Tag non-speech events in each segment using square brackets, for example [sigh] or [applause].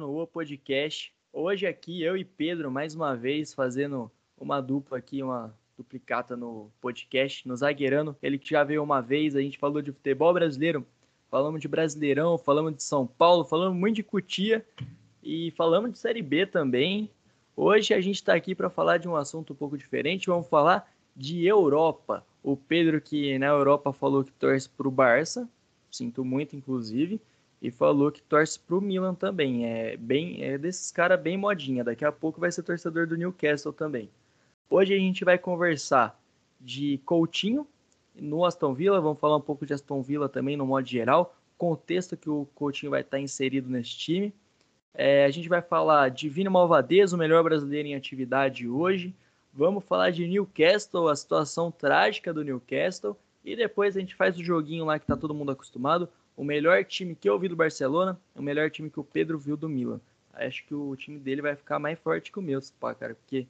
o podcast. Hoje aqui eu e Pedro mais uma vez fazendo uma dupla aqui, uma duplicata no podcast, no zagueirano. Ele que já veio uma vez, a gente falou de futebol brasileiro, falamos de Brasileirão, falamos de São Paulo, falamos muito de Cutia e falamos de Série B também. Hoje a gente está aqui para falar de um assunto um pouco diferente, vamos falar de Europa. O Pedro que na Europa falou que torce para o Barça, sinto muito inclusive, e falou que torce para o Milan também. É bem é desses caras bem modinha. Daqui a pouco vai ser torcedor do Newcastle também. Hoje a gente vai conversar de Coutinho no Aston Villa, vamos falar um pouco de Aston Villa também no modo geral, contexto que o Coutinho vai estar inserido nesse time. É, a gente vai falar de Vini Malvadez, o melhor brasileiro em atividade hoje. Vamos falar de Newcastle, a situação trágica do Newcastle. E depois a gente faz o joguinho lá que tá todo mundo acostumado. O melhor time que eu vi do Barcelona, o melhor time que o Pedro viu do Milan. Acho que o time dele vai ficar mais forte que o meu, pá, cara, porque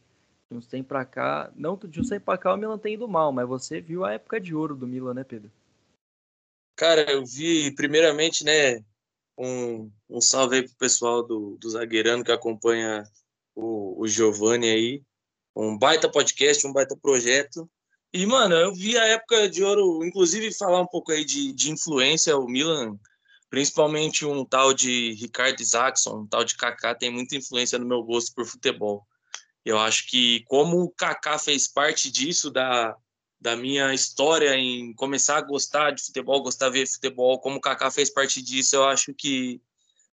de uns tempos pra cá, não que de uns tempos pra cá o Milan tem ido mal, mas você viu a época de ouro do Milan, né, Pedro? Cara, eu vi primeiramente, né, um, um salve aí pro pessoal do, do Zagueirano que acompanha o, o Giovanni aí. Um baita podcast, um baita projeto. E, mano, eu vi a época de ouro, inclusive falar um pouco aí de, de influência, o Milan, principalmente um tal de Ricardo Isaacson, um tal de Kaká, tem muita influência no meu gosto por futebol. Eu acho que como o Kaká fez parte disso, da, da minha história em começar a gostar de futebol, gostar de ver futebol, como o Kaká fez parte disso, eu acho que,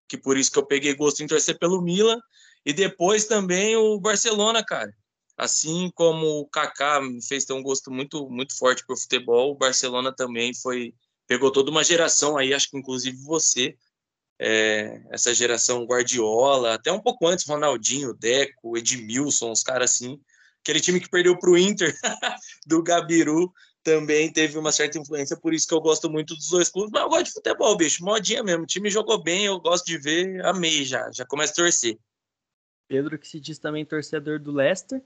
que por isso que eu peguei gosto em torcer pelo Milan. E depois também o Barcelona, cara. Assim como o Kaká fez ter um gosto muito muito forte por futebol, o Barcelona também foi pegou toda uma geração aí, acho que inclusive você, é, essa geração Guardiola, até um pouco antes Ronaldinho, Deco, Edmilson, os caras assim, aquele time que perdeu para o Inter [laughs] do Gabiru também teve uma certa influência, por isso que eu gosto muito dos dois clubes, mas eu gosto de futebol, bicho, modinha mesmo, o time jogou bem, eu gosto de ver, amei já, já começa a torcer. Pedro que se diz também torcedor do Leicester,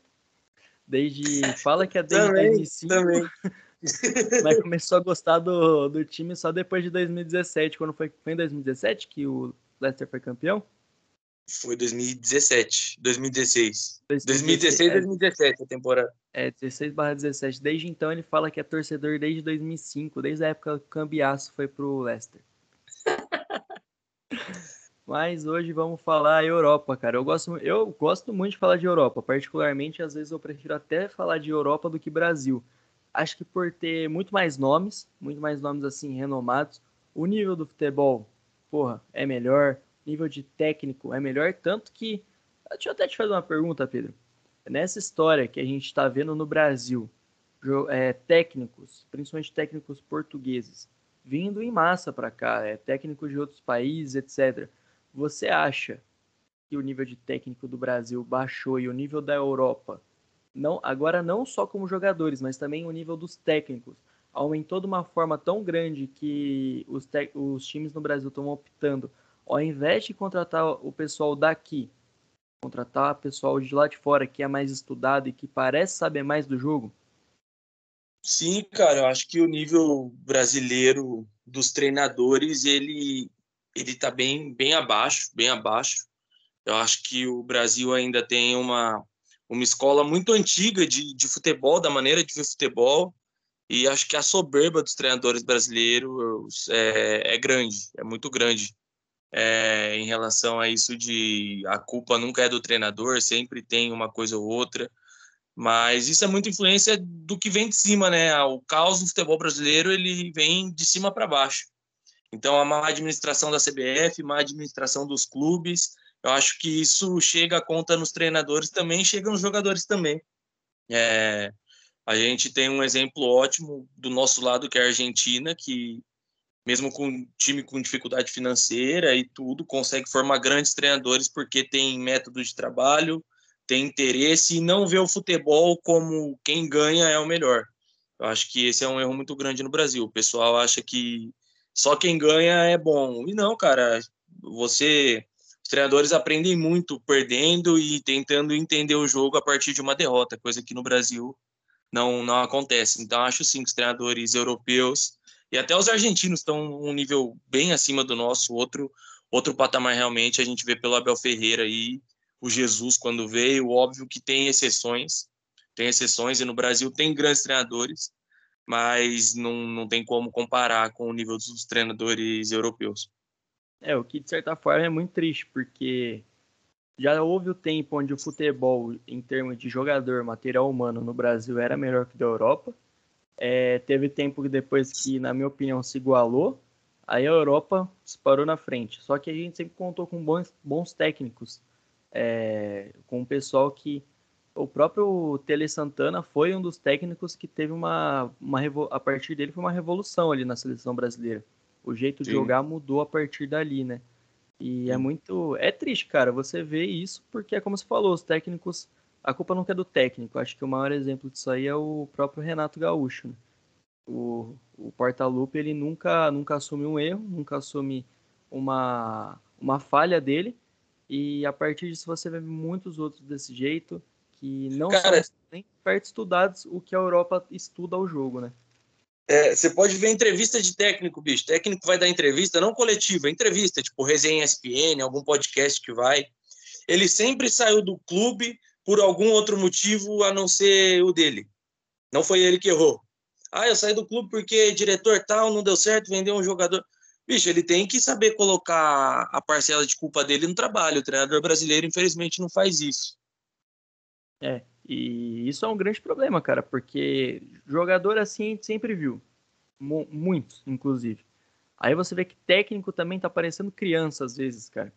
Desde. Fala que é desde também, 2005. Também. [laughs] mas começou a gostar do, do time só depois de 2017. Quando foi, foi em 2017 que o Leicester foi campeão? Foi 2017, 2016. 2016, 2017 a temporada. É, 16 barra 17. Desde então ele fala que é torcedor desde 2005, desde a época que o Cambiaço foi pro Leicester. [laughs] Mas hoje vamos falar Europa, cara. Eu gosto, eu gosto muito de falar de Europa. Particularmente, às vezes eu prefiro até falar de Europa do que Brasil. Acho que por ter muito mais nomes, muito mais nomes assim renomados, o nível do futebol, porra, é melhor. Nível de técnico é melhor. Tanto que. Deixa eu até te fazer uma pergunta, Pedro. Nessa história que a gente está vendo no Brasil, é, técnicos, principalmente técnicos portugueses, vindo em massa para cá, é, técnicos de outros países, etc você acha que o nível de técnico do Brasil baixou e o nível da Europa, não, agora não só como jogadores, mas também o nível dos técnicos, aumentou de uma forma tão grande que os, os times no Brasil estão optando, ao invés de contratar o pessoal daqui, contratar o pessoal de lá de fora que é mais estudado e que parece saber mais do jogo? Sim, cara, eu acho que o nível brasileiro dos treinadores ele ele está bem, bem abaixo, bem abaixo. Eu acho que o Brasil ainda tem uma, uma escola muito antiga de, de futebol, da maneira de ver futebol, e acho que a soberba dos treinadores brasileiros é, é grande, é muito grande. É, em relação a isso de a culpa nunca é do treinador, sempre tem uma coisa ou outra, mas isso é muita influência do que vem de cima, né? O caos do futebol brasileiro ele vem de cima para baixo. Então, a má administração da CBF, má administração dos clubes, eu acho que isso chega a conta nos treinadores também, chega nos jogadores também. É, a gente tem um exemplo ótimo do nosso lado, que é a Argentina, que mesmo com um time com dificuldade financeira e tudo, consegue formar grandes treinadores porque tem método de trabalho, tem interesse e não vê o futebol como quem ganha é o melhor. Eu acho que esse é um erro muito grande no Brasil. O pessoal acha que só quem ganha é bom. E não, cara, você. Os treinadores aprendem muito perdendo e tentando entender o jogo a partir de uma derrota, coisa que no Brasil não, não acontece. Então, acho sim que os treinadores europeus e até os argentinos estão um nível bem acima do nosso. Outro, outro patamar realmente a gente vê pelo Abel Ferreira aí, o Jesus quando veio, óbvio que tem exceções, tem exceções e no Brasil tem grandes treinadores, mas não, não tem como comparar com o nível dos treinadores europeus. É, o que de certa forma é muito triste, porque já houve o tempo onde o futebol, em termos de jogador, material humano no Brasil, era melhor que o da Europa. É, teve tempo que depois que, na minha opinião, se igualou, aí a Europa disparou na frente. Só que a gente sempre contou com bons, bons técnicos, é, com um pessoal que. O próprio Tele Santana foi um dos técnicos que teve uma, uma. A partir dele foi uma revolução ali na seleção brasileira. O jeito de Sim. jogar mudou a partir dali, né? E é muito. É triste, cara, você vê isso, porque é como você falou, os técnicos. A culpa não é do técnico. Acho que o maior exemplo disso aí é o próprio Renato Gaúcho. Né? O, o Portaluppi, ele nunca, nunca assume um erro, nunca assume uma, uma falha dele. E a partir disso você vê muitos outros desse jeito, que não cara, são nem perto estudados o que a Europa estuda ao jogo, né? É, você pode ver entrevista de técnico, bicho. Técnico vai dar entrevista, não coletiva, entrevista, tipo resenha ESPN, algum podcast que vai. Ele sempre saiu do clube por algum outro motivo a não ser o dele. Não foi ele que errou. Ah, eu saí do clube porque diretor tal não deu certo, vendeu um jogador. Bicho, ele tem que saber colocar a parcela de culpa dele no trabalho. O treinador brasileiro, infelizmente, não faz isso. É, e isso é um grande problema, cara, porque jogador assim a gente sempre viu. Muitos, inclusive. Aí você vê que técnico também tá parecendo criança às vezes, cara.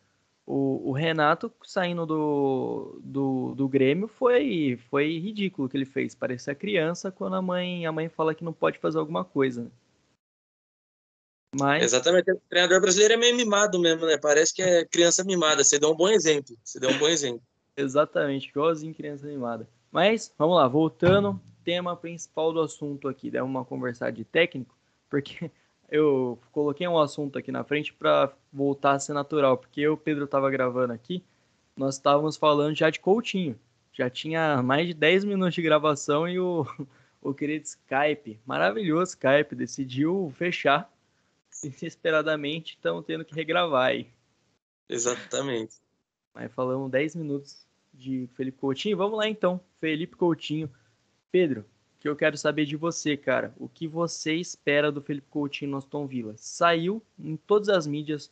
O, o Renato saindo do, do, do, Grêmio foi, foi ridículo o que ele fez. Parecia criança quando a mãe, a mãe fala que não pode fazer alguma coisa. Mas... Exatamente. O treinador brasileiro é meio mimado mesmo, né? Parece que é criança mimada. Você deu um bom exemplo. Você deu um bom exemplo. Exatamente, igualzinho criança animada. Mas, vamos lá, voltando, tema principal do assunto aqui, dá uma conversar de técnico, porque [laughs] eu coloquei um assunto aqui na frente para voltar a ser natural, porque eu, Pedro, estava gravando aqui, nós estávamos falando já de Coutinho. Já tinha mais de 10 minutos de gravação e o, [laughs] o querido Skype, maravilhoso Skype, decidiu fechar [laughs] desesperadamente, estão tendo que regravar aí. Exatamente. Mas falamos 10 minutos de Felipe Coutinho. Vamos lá então, Felipe Coutinho. Pedro, que eu quero saber de você, cara. O que você espera do Felipe Coutinho no Aston Villa? Saiu em todas as mídias,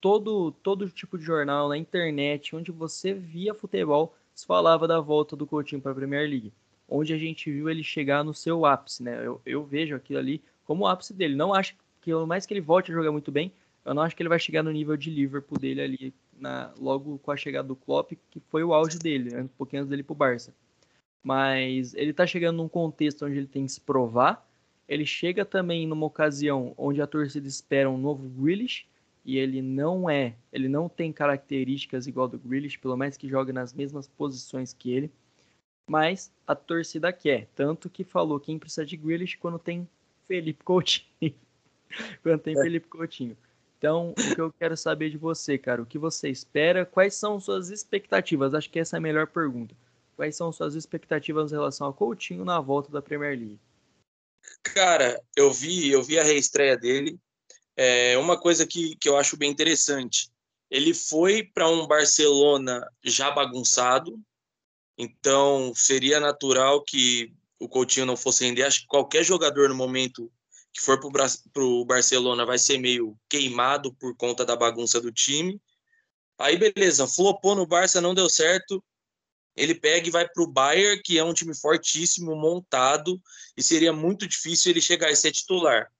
todo todo tipo de jornal, na internet, onde você via futebol, se falava da volta do Coutinho para a Premier League, onde a gente viu ele chegar no seu ápice, né? Eu, eu vejo aquilo ali como o ápice dele. Não acho que, por mais que ele volte a jogar muito bem, eu não acho que ele vai chegar no nível de Liverpool dele ali na, logo com a chegada do Klopp, que foi o auge dele, né, um pouquinho antes dele pro Barça. Mas ele tá chegando num contexto onde ele tem que se provar. Ele chega também numa ocasião onde a torcida espera um novo Grealish e ele não é, ele não tem características igual do Grealish, pelo menos que joga nas mesmas posições que ele. Mas a torcida quer, tanto que falou quem precisa de Grealish quando tem Felipe Coutinho. [laughs] quando tem é. Felipe Coutinho. Então, o que eu quero saber de você, cara, o que você espera? Quais são suas expectativas? Acho que essa é a melhor pergunta. Quais são suas expectativas em relação ao Coutinho na volta da Premier League? Cara, eu vi, eu vi a reestreia dele. É uma coisa que, que eu acho bem interessante. Ele foi para um Barcelona já bagunçado, então seria natural que o Coutinho não fosse render. Acho que qualquer jogador no momento que for para o Barcelona vai ser meio queimado por conta da bagunça do time. Aí, beleza, flopou no Barça, não deu certo. Ele pega e vai para o Bayern, que é um time fortíssimo, montado, e seria muito difícil ele chegar a ser titular.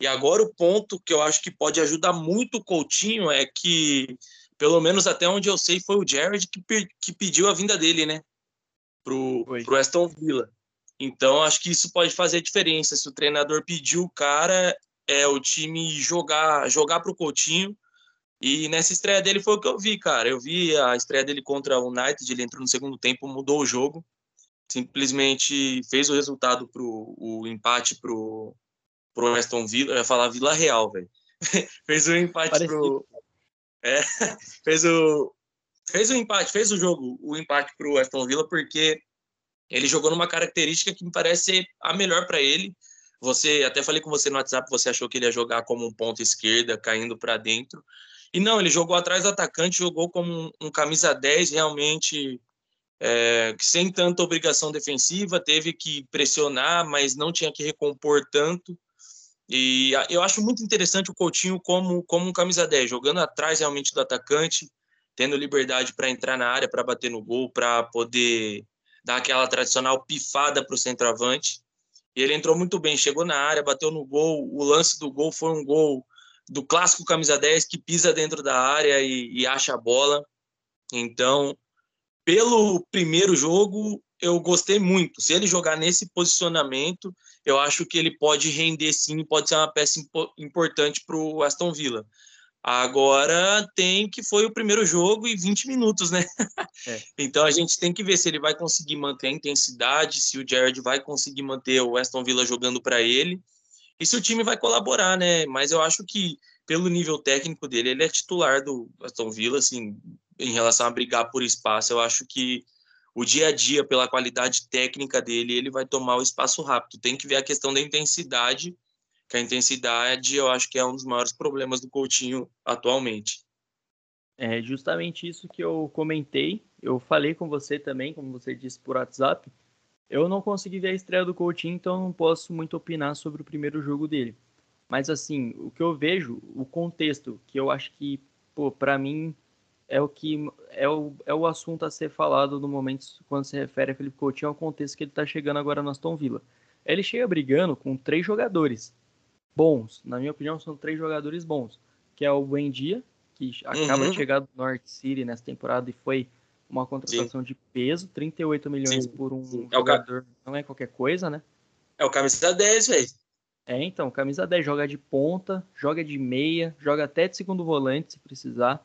E agora o ponto que eu acho que pode ajudar muito o Coutinho é que, pelo menos até onde eu sei, foi o Jared que, que pediu a vinda dele, né? Pro, pro Aston Villa. Então, acho que isso pode fazer diferença. Se o treinador pediu o cara, é o time jogar jogar para o Coutinho. E nessa estreia dele foi o que eu vi, cara. Eu vi a estreia dele contra o United, ele entrou no segundo tempo, mudou o jogo. Simplesmente fez o resultado pro o empate pro pro Aston Villa, eu ia falar Vila Real, velho. [laughs] fez o empate Parecido. pro é, [laughs] fez o fez o empate, fez o jogo, o empate pro Aston Villa porque ele jogou numa característica que me parece a melhor para ele. Você até falei com você no WhatsApp, você achou que ele ia jogar como um ponto esquerda, caindo para dentro. E não, ele jogou atrás do atacante, jogou como um, um camisa 10 realmente é, sem tanta obrigação defensiva, teve que pressionar, mas não tinha que recompor tanto. E eu acho muito interessante o Coutinho como, como um camisa 10, jogando atrás realmente do atacante, tendo liberdade para entrar na área, para bater no gol, para poder dar aquela tradicional pifada para o centroavante. E ele entrou muito bem, chegou na área, bateu no gol. O lance do gol foi um gol do clássico camisa 10 que pisa dentro da área e, e acha a bola. Então, pelo primeiro jogo, eu gostei muito. Se ele jogar nesse posicionamento, eu acho que ele pode render sim, pode ser uma peça importante para o Aston Villa. Agora tem que foi o primeiro jogo e 20 minutos, né? É. [laughs] então a gente tem que ver se ele vai conseguir manter a intensidade, se o Jared vai conseguir manter o Aston Villa jogando para ele e se o time vai colaborar, né? Mas eu acho que pelo nível técnico dele, ele é titular do Aston Villa, assim, em relação a brigar por espaço. Eu acho que o dia a dia, pela qualidade técnica dele, ele vai tomar o espaço rápido. Tem que ver a questão da intensidade, que a intensidade eu acho que é um dos maiores problemas do Coutinho atualmente. É justamente isso que eu comentei. Eu falei com você também, como você disse por WhatsApp. Eu não consegui ver a estreia do Coutinho, então não posso muito opinar sobre o primeiro jogo dele. Mas assim, o que eu vejo, o contexto, que eu acho que, pô, para mim é o que é o, é o assunto a ser falado no momento quando se refere a Felipe Coutinho ao contexto que ele está chegando agora no Aston Villa. Ele chega brigando com três jogadores bons, na minha opinião são três jogadores bons, que é o Buendia, que acaba uhum. de chegar do North City nessa temporada e foi uma contratação Sim. de peso, 38 milhões Sim. por um Sim. jogador, é não é qualquer coisa, né? É o camisa 10, velho. É, então, camisa 10 joga de ponta, joga de meia, joga até de segundo volante se precisar.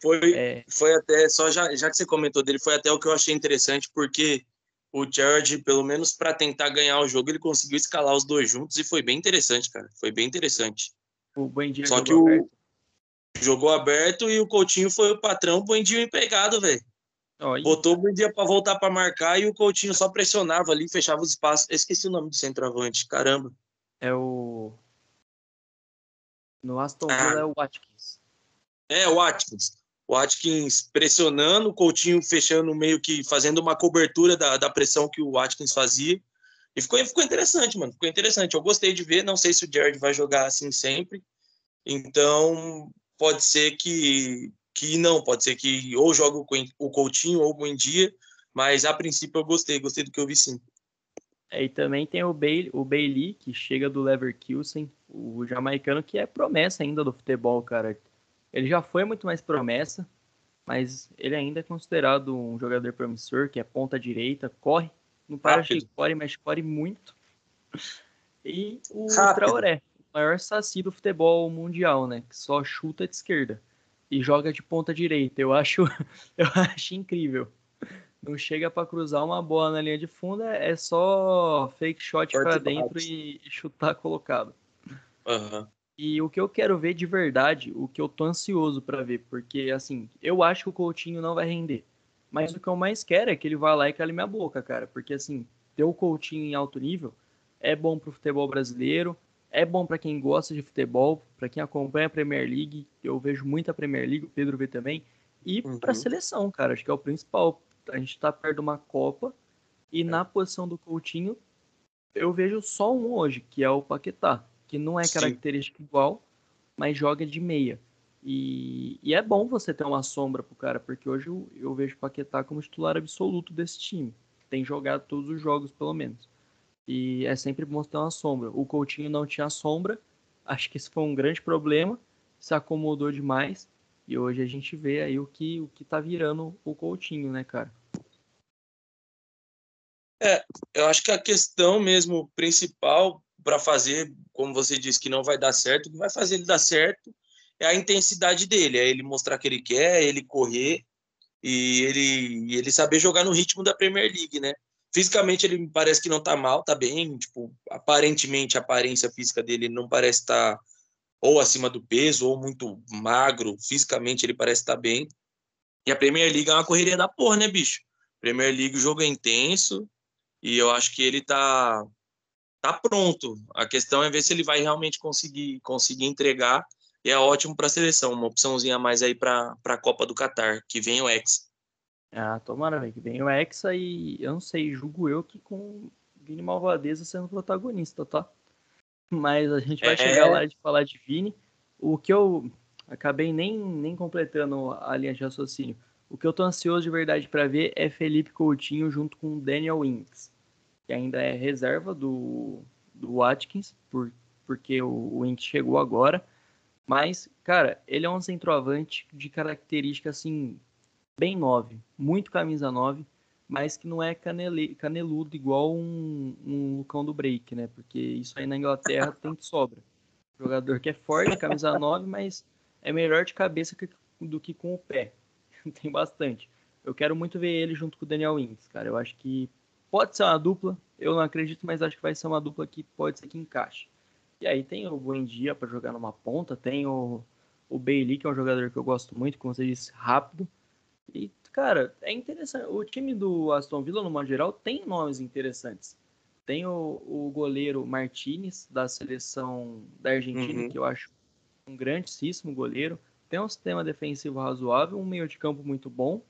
Foi, é... foi até, só já, já que você comentou dele, foi até o que eu achei interessante, porque o Jared, pelo menos para tentar ganhar o jogo, ele conseguiu escalar os dois juntos e foi bem interessante, cara. Foi bem interessante. O Buendia Só que o aberto. jogou aberto e o Coutinho foi o patrão, o Buendia empregado, velho. Botou o Buendia para voltar para marcar e o Coutinho só pressionava ali, fechava os espaços. Eu esqueci o nome do centroavante, caramba. É o no Aston Villa ah. é o Watkins. É, o Watkins. O Watkins pressionando, o Coutinho fechando meio que fazendo uma cobertura da, da pressão que o Watkins fazia. E ficou, ficou interessante, mano. Ficou interessante. Eu gostei de ver. Não sei se o Jared vai jogar assim sempre. Então, pode ser que, que não. Pode ser que ou joga o Coutinho ou o Buendia. Mas, a princípio, eu gostei. Gostei do que eu vi, sim. É, e também tem o Bailey, o Bailey, que chega do Leverkusen, o jamaicano, que é promessa ainda do futebol, cara. Ele já foi muito mais promessa, mas ele ainda é considerado um jogador promissor, que é ponta direita, corre, não para de corre, mas corre muito. E o Rápido. Traoré, o maior saci do futebol mundial, né? Que só chuta de esquerda e joga de ponta direita. Eu acho, [laughs] eu acho incrível. Não chega para cruzar uma bola na linha de fundo, é, é só fake shot para dentro e chutar colocado. Uhum. E o que eu quero ver de verdade, o que eu tô ansioso para ver, porque assim, eu acho que o Coutinho não vai render. Mas o que eu mais quero é que ele vá lá e cale minha boca, cara. Porque assim, ter o Coutinho em alto nível é bom pro futebol brasileiro, é bom para quem gosta de futebol, para quem acompanha a Premier League. Eu vejo muita Premier League, o Pedro vê também. E uhum. pra seleção, cara, acho que é o principal. A gente tá perto de uma Copa e é. na posição do Coutinho eu vejo só um hoje, que é o Paquetá que não é característica Sim. igual, mas joga de meia. E, e, é bom você ter uma sombra pro cara, porque hoje eu, eu vejo o Paquetá como titular absoluto desse time. Tem jogado todos os jogos, pelo menos. E é sempre bom ter uma sombra. O Coutinho não tinha sombra, acho que esse foi um grande problema, se acomodou demais. E hoje a gente vê aí o que, o que tá virando o Coutinho, né, cara? É, eu acho que a questão mesmo principal para fazer, como você disse, que não vai dar certo, o que vai fazer ele dar certo é a intensidade dele, é ele mostrar que ele quer, ele correr e ele, ele saber jogar no ritmo da Premier League, né? Fisicamente ele parece que não tá mal, tá bem, tipo, aparentemente a aparência física dele não parece estar tá ou acima do peso ou muito magro, fisicamente ele parece estar tá bem. E a Premier League é uma correria da porra, né, bicho? Premier League o jogo é intenso e eu acho que ele tá tá pronto. A questão é ver se ele vai realmente conseguir conseguir entregar. e é ótimo para a seleção, uma opçãozinha a mais aí para a Copa do Catar, que vem o Hexa. Ah, tomara, velho, que vem o Hexa e eu não sei, julgo eu que com Vini Malvadeza sendo protagonista, tá? Mas a gente vai é... chegar lá de falar de Vini. O que eu acabei nem, nem completando a linha de raciocínio. O que eu tô ansioso de verdade para ver é Felipe Coutinho junto com Daniel Winks, que ainda é reserva do, do Watkins, por, porque o, o chegou agora. Mas, cara, ele é um centroavante de característica assim, bem 9, muito camisa 9, mas que não é canele, caneludo igual um, um Lucão do Break, né? Porque isso aí na Inglaterra tem que sobra. Jogador que é forte, camisa [laughs] 9, mas é melhor de cabeça que, do que com o pé. [laughs] tem bastante. Eu quero muito ver ele junto com o Daniel Wings, cara. Eu acho que pode ser uma dupla. Eu não acredito, mas acho que vai ser uma dupla que pode ser que encaixe. E aí tem o Buendia para jogar numa ponta, tem o, o Bailey, que é um jogador que eu gosto muito, como você disse, rápido. E, cara, é interessante. O time do Aston Villa, no modo geral, tem nomes interessantes. Tem o, o goleiro Martinez, da seleção da Argentina, uhum. que eu acho um grandíssimo goleiro. Tem um sistema defensivo razoável, um meio de campo muito bom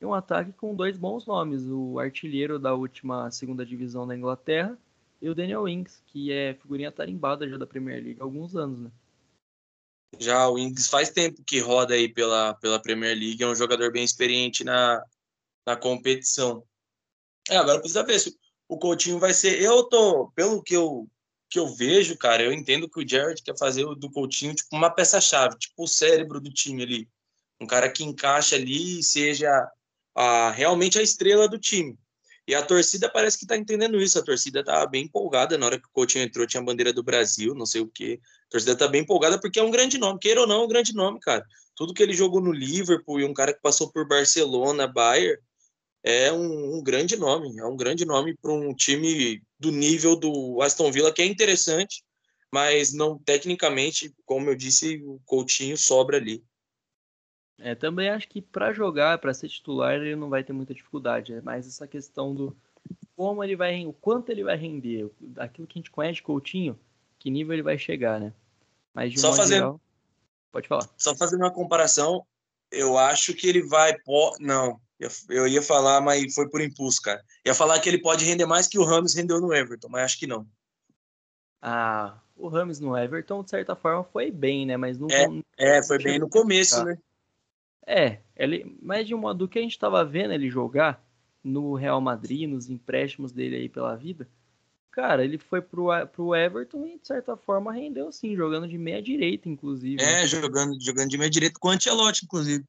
e um ataque com dois bons nomes. O artilheiro da última segunda divisão da Inglaterra e o Daniel Wings, que é figurinha tarimbada já da Premier League há alguns anos, né? Já o Wings faz tempo que roda aí pela, pela Premier League, é um jogador bem experiente na, na competição. É, agora precisa ver se o Coutinho vai ser. Eu tô, pelo que eu, que eu vejo, cara, eu entendo que o Jared quer fazer do Coutinho tipo uma peça-chave, tipo o cérebro do time ali. Um cara que encaixa ali e seja a, realmente a estrela do time. E a torcida parece que está entendendo isso. A torcida está bem empolgada. Na hora que o Coutinho entrou, tinha a bandeira do Brasil, não sei o quê. A torcida está bem empolgada porque é um grande nome. Queira ou não, é um grande nome, cara. Tudo que ele jogou no Liverpool e um cara que passou por Barcelona, Bayern, é um, um grande nome. É um grande nome para um time do nível do Aston Villa, que é interessante, mas não tecnicamente, como eu disse, o Coutinho sobra ali. É, também acho que para jogar, para ser titular, ele não vai ter muita dificuldade. É mais essa questão do como ele vai, o quanto ele vai render, aquilo que a gente conhece de Coutinho, que nível ele vai chegar, né? Mas de só fazendo, geral, pode falar. Só fazendo uma comparação, eu acho que ele vai, pô, não, eu, eu ia falar, mas foi por impulso, cara. Ia falar que ele pode render mais que o Ramos rendeu no Everton, mas acho que não. Ah, o Ramos no Everton, de certa forma, foi bem, né? Mas não. É, é foi bem no começo, né? É, ele, mas de um modo que a gente estava vendo ele jogar no Real Madrid, nos empréstimos dele aí pela vida, cara, ele foi pro, pro Everton e de certa forma rendeu sim, jogando de meia direita, inclusive. É, né? jogando, jogando de meia direita com o Ancelotti, inclusive.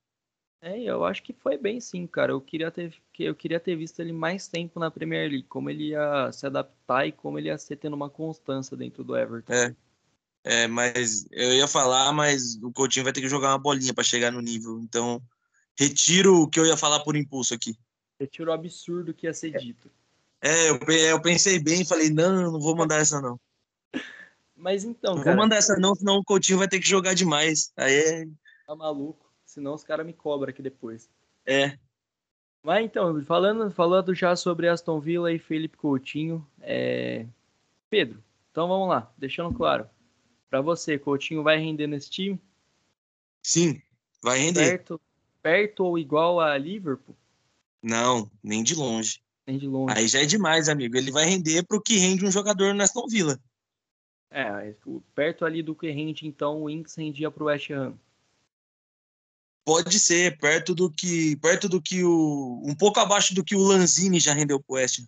É, eu acho que foi bem sim, cara. Eu queria ter, eu queria ter visto ele mais tempo na Premier League, como ele ia se adaptar e como ele ia ser tendo uma constância dentro do Everton. É. É, mas eu ia falar, mas o Coutinho vai ter que jogar uma bolinha para chegar no nível. Então, retiro o que eu ia falar por impulso aqui. Retiro o absurdo que ia ser dito. É, eu, eu pensei bem e falei, não, não vou mandar essa não. [laughs] Mas então, não cara... vou mandar essa não, senão o Coutinho vai ter que jogar demais. Aí é... Tá maluco, senão os caras me cobram aqui depois. É. Mas então, falando, falando já sobre Aston Villa e Felipe Coutinho, é... Pedro, então vamos lá, deixando claro. Para você, Coutinho vai render nesse time? Sim, vai render. Perto, perto ou igual a Liverpool? Não, nem de longe. Nem de longe. Aí já é demais, amigo. Ele vai render para o que rende um jogador no Aston Villa. É, perto ali do que rende, então, o Inks rendia para o West Ham. Pode ser, perto do que. Perto do que o. Um pouco abaixo do que o Lanzini já rendeu para o West Ham.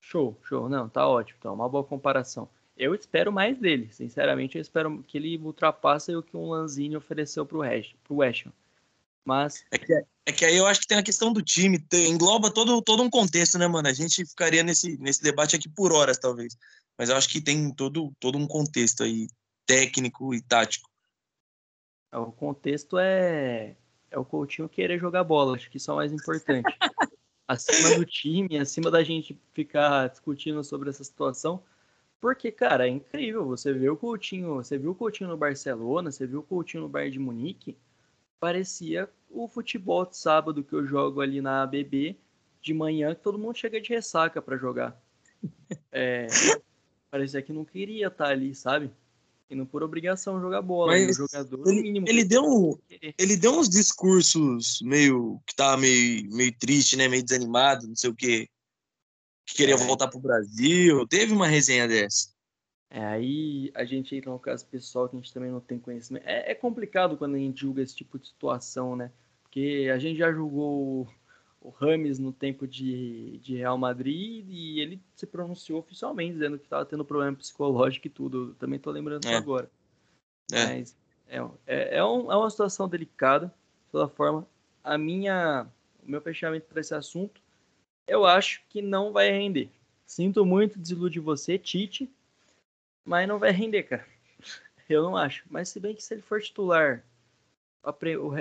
Show, show. Não, tá ótimo. Então, uma boa comparação. Eu espero mais dele. Sinceramente, eu espero que ele ultrapasse o que um Lanzini ofereceu para o West. Mas... É que, é que aí eu acho que tem a questão do time, tem, engloba todo, todo um contexto, né, mano? A gente ficaria nesse, nesse debate aqui por horas, talvez. Mas eu acho que tem todo, todo um contexto aí, técnico e tático. É, o contexto é, é o Coutinho querer jogar bola, acho que isso é o mais importante. [laughs] acima do time, acima da gente ficar discutindo sobre essa situação, porque, cara, é incrível. Você vê o Coutinho, você viu o Coutinho no Barcelona, você viu o Coutinho no Bayern de Munique, parecia o futebol de sábado que eu jogo ali na ABB de manhã, que todo mundo chega de ressaca para jogar. É, [laughs] parecia que não queria estar tá ali, sabe? Indo por obrigação jogar bola. Mas o jogador ele, mínimo ele deu ele deu uns discursos meio que tava meio, meio triste, né? Meio desanimado, não sei o quê. Que queria é. voltar pro Brasil. Teve uma resenha dessa. É, aí a gente entra no caso pessoal que a gente também não tem conhecimento. É, é complicado quando a gente julga esse tipo de situação, né? Porque a gente já julgou o Rames no tempo de, de Real Madrid e ele se pronunciou oficialmente dizendo que estava tendo problema psicológico e tudo. Eu também estou lembrando é. isso agora. É. Mas é, é, é, um, é uma situação delicada, de toda forma. A minha, o meu fechamento para esse assunto, eu acho que não vai render. Sinto muito desiludir você, Tite, mas não vai render, cara. [laughs] Eu não acho. Mas se bem que se ele for titular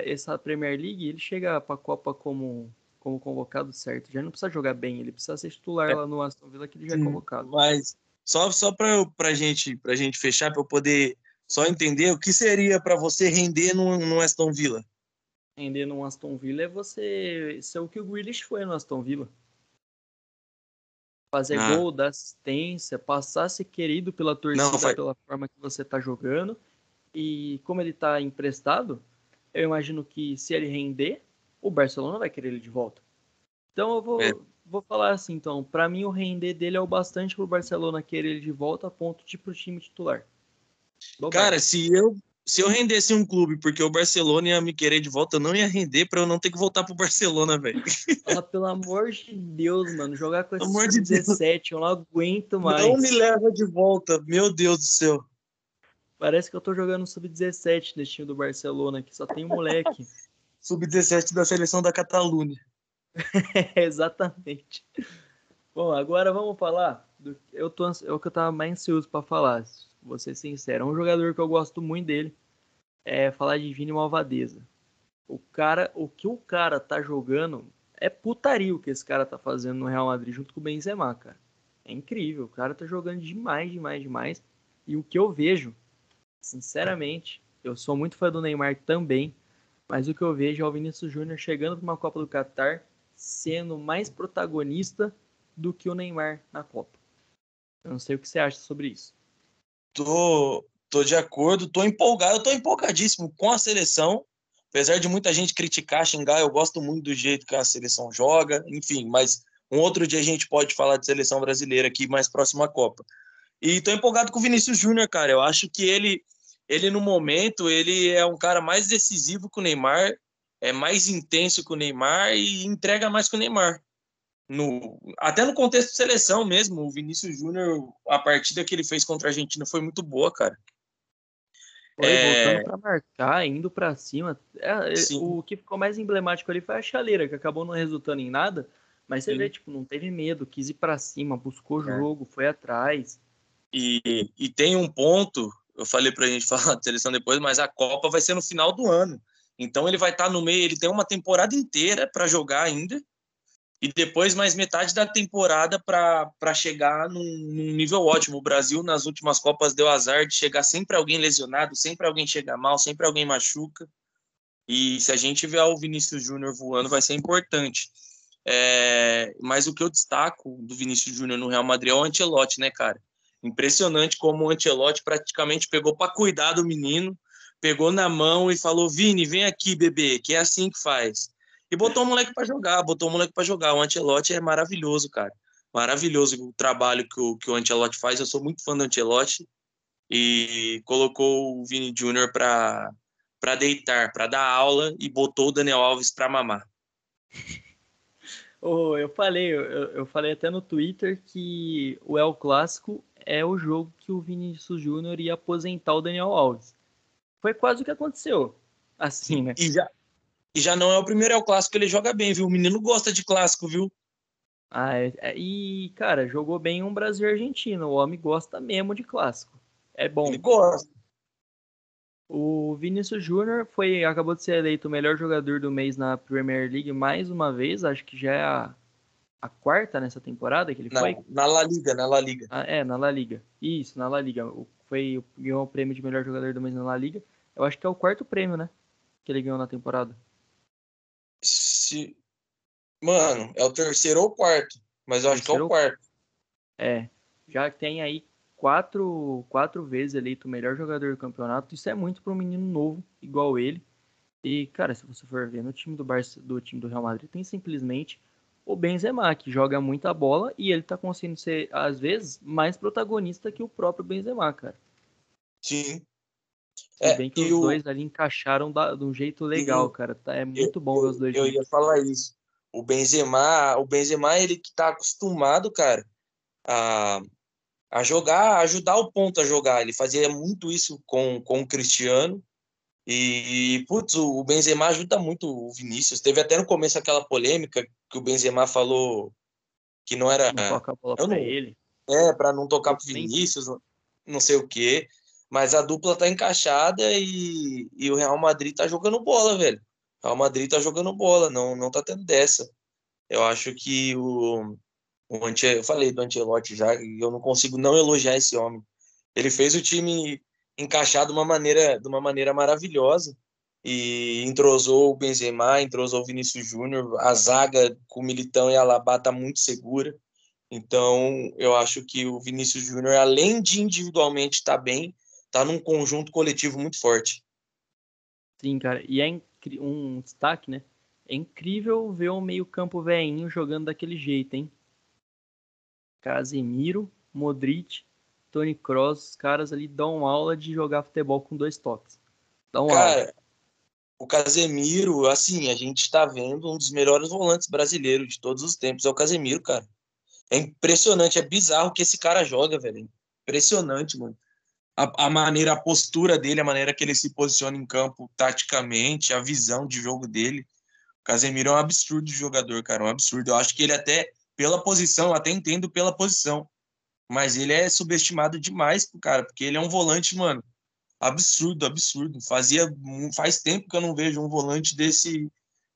essa Premier League, ele chega para a Copa como como convocado certo. Já não precisa jogar bem, ele precisa ser titular é. lá no Aston Villa que ele já é convocado. Mas só só para pra gente pra gente fechar para eu poder só entender o que seria para você render no, no Aston Villa. Render no Aston Villa é você ser o que o Grealish foi no Aston Villa. Fazer ah. gol, dar assistência, passar a ser querido pela torcida não, faz... pela forma que você tá jogando. E como ele tá emprestado, eu imagino que se ele render, o Barcelona vai querer ele de volta. Então eu vou, é. vou falar assim, então, para mim o render dele é o bastante pro Barcelona querer ele de volta a ponto de ir pro time titular. Cara, se eu se eu rendesse um clube porque o Barcelona ia me querer de volta, eu não ia render para eu não ter que voltar pro Barcelona, velho. [laughs] Ah, pelo amor de Deus, mano, jogar com esse amor de 17, eu não aguento mais. Não me leva de volta, meu Deus do céu. Parece que eu tô jogando sub-17 nesse time do Barcelona, que só tem um moleque. [laughs] sub-17 da seleção da Catalunha. [laughs] Exatamente. Bom, agora vamos falar do eu tô é o que eu tava mais ansioso para falar, vou ser sincero. É um jogador que eu gosto muito dele é falar de Vini Malvadeza. O cara, o que o cara tá jogando é putaria o que esse cara tá fazendo no Real Madrid junto com o Benzema, cara. É incrível, o cara tá jogando demais, demais, demais. E o que eu vejo, sinceramente, eu sou muito fã do Neymar também. Mas o que eu vejo é o Vinícius Júnior chegando para uma Copa do Catar sendo mais protagonista do que o Neymar na Copa. Eu não sei o que você acha sobre isso. Tô, tô de acordo, tô empolgado, tô empolgadíssimo com a seleção. Apesar de muita gente criticar, xingar, eu gosto muito do jeito que a seleção joga, enfim, mas um outro dia a gente pode falar de seleção brasileira aqui mais próximo à Copa. E tô empolgado com o Vinícius Júnior, cara. Eu acho que ele ele no momento ele é um cara mais decisivo que o Neymar, é mais intenso que o Neymar e entrega mais que o Neymar. No, até no contexto de seleção mesmo, o Vinícius Júnior, a partida que ele fez contra a Argentina foi muito boa, cara. Foi é... voltando para marcar, indo para cima. É, é o que ficou mais emblemático ali foi a chaleira, que acabou não resultando em nada. Mas você Sim. vê, tipo, não teve medo, quis ir para cima, buscou é. jogo, foi atrás. E, e tem um ponto eu falei para a gente [laughs] falar de seleção depois, mas a Copa vai ser no final do ano. Então ele vai estar tá no meio, ele tem uma temporada inteira para jogar ainda, e depois mais metade da temporada para chegar num, num, nível ótimo. O Brasil, nas últimas Copas, deu azar de chegar sempre alguém lesionado, sempre alguém chega mal, sempre alguém machuca. E se a gente ver o Vinícius Júnior voando, vai ser importante. É, mas o que eu destaco do Vinícius Júnior no Real Madrid é o Ancelotti, né, cara? Impressionante como o Ancelotti praticamente pegou para cuidar do menino, pegou na mão e falou: Vini, vem aqui, bebê, que é assim que faz. E botou o moleque para jogar, botou o moleque para jogar. O Ancelotti é maravilhoso, cara. Maravilhoso o trabalho que o, que o Ancelotti faz. Eu sou muito fã do Ancelotti. E colocou o Vini Júnior para deitar, para dar aula e botou o Daniel Alves para mamar. [laughs] Oh, eu falei, eu, eu falei até no Twitter que o El Clássico é o jogo que o Vinícius Júnior ia aposentar o Daniel Alves. Foi quase o que aconteceu. Assim, né? E já, e já não é o primeiro é o clássico que ele joga bem, viu? O menino gosta de clássico, viu? Ah, é, é, e, cara, jogou bem um Brasil e Argentina. O homem gosta mesmo de clássico. É bom. Ele gosta. O Vinícius Júnior foi acabou de ser eleito o melhor jogador do mês na Premier League mais uma vez. Acho que já é a a quarta nessa temporada que ele na, foi? Na La Liga, na La Liga. Ah, é, na La Liga. Isso, na La Liga. Foi, ganhou o prêmio de melhor jogador do mês na La Liga. Eu acho que é o quarto prêmio, né? Que ele ganhou na temporada. Se... Mano, é o terceiro ou quarto. Mas eu acho que é o quarto. É. Já tem aí quatro, quatro vezes eleito o melhor jogador do campeonato. Isso é muito para um menino novo, igual ele. E, cara, se você for ver no time do, Barça, do time do Real Madrid, tem simplesmente o Benzema, que joga muita bola e ele tá conseguindo ser, às vezes, mais protagonista que o próprio Benzema, cara. Sim. É, bem que os o... dois ali encaixaram da, de um jeito legal, cara. Tá, é muito eu, bom ver os dois. Eu, ia falar isso. O Benzema, o Benzema, ele que tá acostumado, cara, a, a jogar, ajudar o ponto a jogar. Ele fazia muito isso com, com o Cristiano. E, putz, o Benzema ajuda muito o Vinícius. Teve até no começo aquela polêmica que o Benzema falou que não era. Não toca a bola pra não, ele. É, para não tocar pro Vinícius, não sei o quê. Mas a dupla tá encaixada e, e o Real Madrid tá jogando bola, velho. O Real Madrid tá jogando bola, não, não tá tendo dessa. Eu acho que o, o Ante, eu falei do Ancelotti já, e eu não consigo não elogiar esse homem. Ele fez o time encaixar de uma maneira, de uma maneira maravilhosa e entrosou o Benzema, entrosou o Vinícius Júnior, a zaga com o Militão e a Alaba tá muito segura. Então, eu acho que o Vinícius Júnior, além de individualmente estar tá bem, tá num conjunto coletivo muito forte. Sim, cara, e é um destaque, né? É incrível ver o meio-campo veinho jogando daquele jeito, hein? Casemiro, Modric, Tony Kroos, os caras ali dão aula de jogar futebol com dois toques. Dão cara, aula. o Casemiro, assim, a gente está vendo um dos melhores volantes brasileiros de todos os tempos, é o Casemiro, cara. É impressionante, é bizarro que esse cara joga, velho. Impressionante, mano a, a, maneira, a postura dele, a maneira que ele se posiciona em campo taticamente, a visão de jogo dele. O Casemiro é um absurdo jogador, cara, um absurdo. Eu acho que ele até, pela posição, até entendo pela posição, mas ele é subestimado demais pro cara, porque ele é um volante, mano, absurdo, absurdo. Fazia, faz tempo que eu não vejo um volante desse,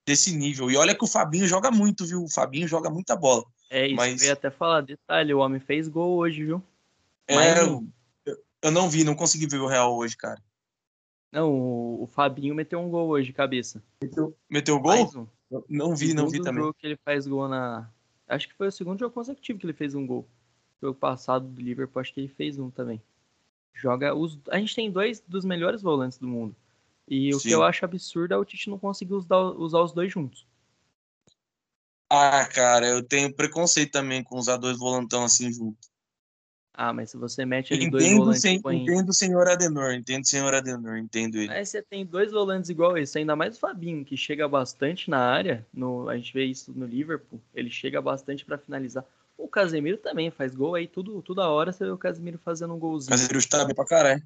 desse nível. E olha que o Fabinho joga muito, viu? O Fabinho joga muita bola. É isso, mas... eu ia até falar, detalhe, o homem fez gol hoje, viu? É, eu não vi, não consegui ver o Real hoje, cara. Não, o, o Fabinho meteu um gol hoje de cabeça. Meteu, meteu gol? Um. Não vi, não vi também. jogo que ele faz gol na. Acho que foi o segundo jogo consecutivo que ele fez um gol. Jogo passado do Liverpool, acho que ele fez um também. Joga os. A gente tem dois dos melhores volantes do mundo. E o Sim. que eu acho absurdo é o Tite não conseguir usar, usar os dois juntos. Ah, cara, eu tenho preconceito também com usar dois volantão assim junto. Ah, mas se você mete ali entendo dois volantes... Sem, põe... Entendo o senhor Adenor, entendo o senhor Adenor, entendo ele. Aí você tem dois volantes igual esse, ainda mais o Fabinho, que chega bastante na área, no, a gente vê isso no Liverpool, ele chega bastante para finalizar. O Casemiro também faz gol aí, tudo, toda hora você vê o Casemiro fazendo um golzinho. Casemiro está bem pra caralho.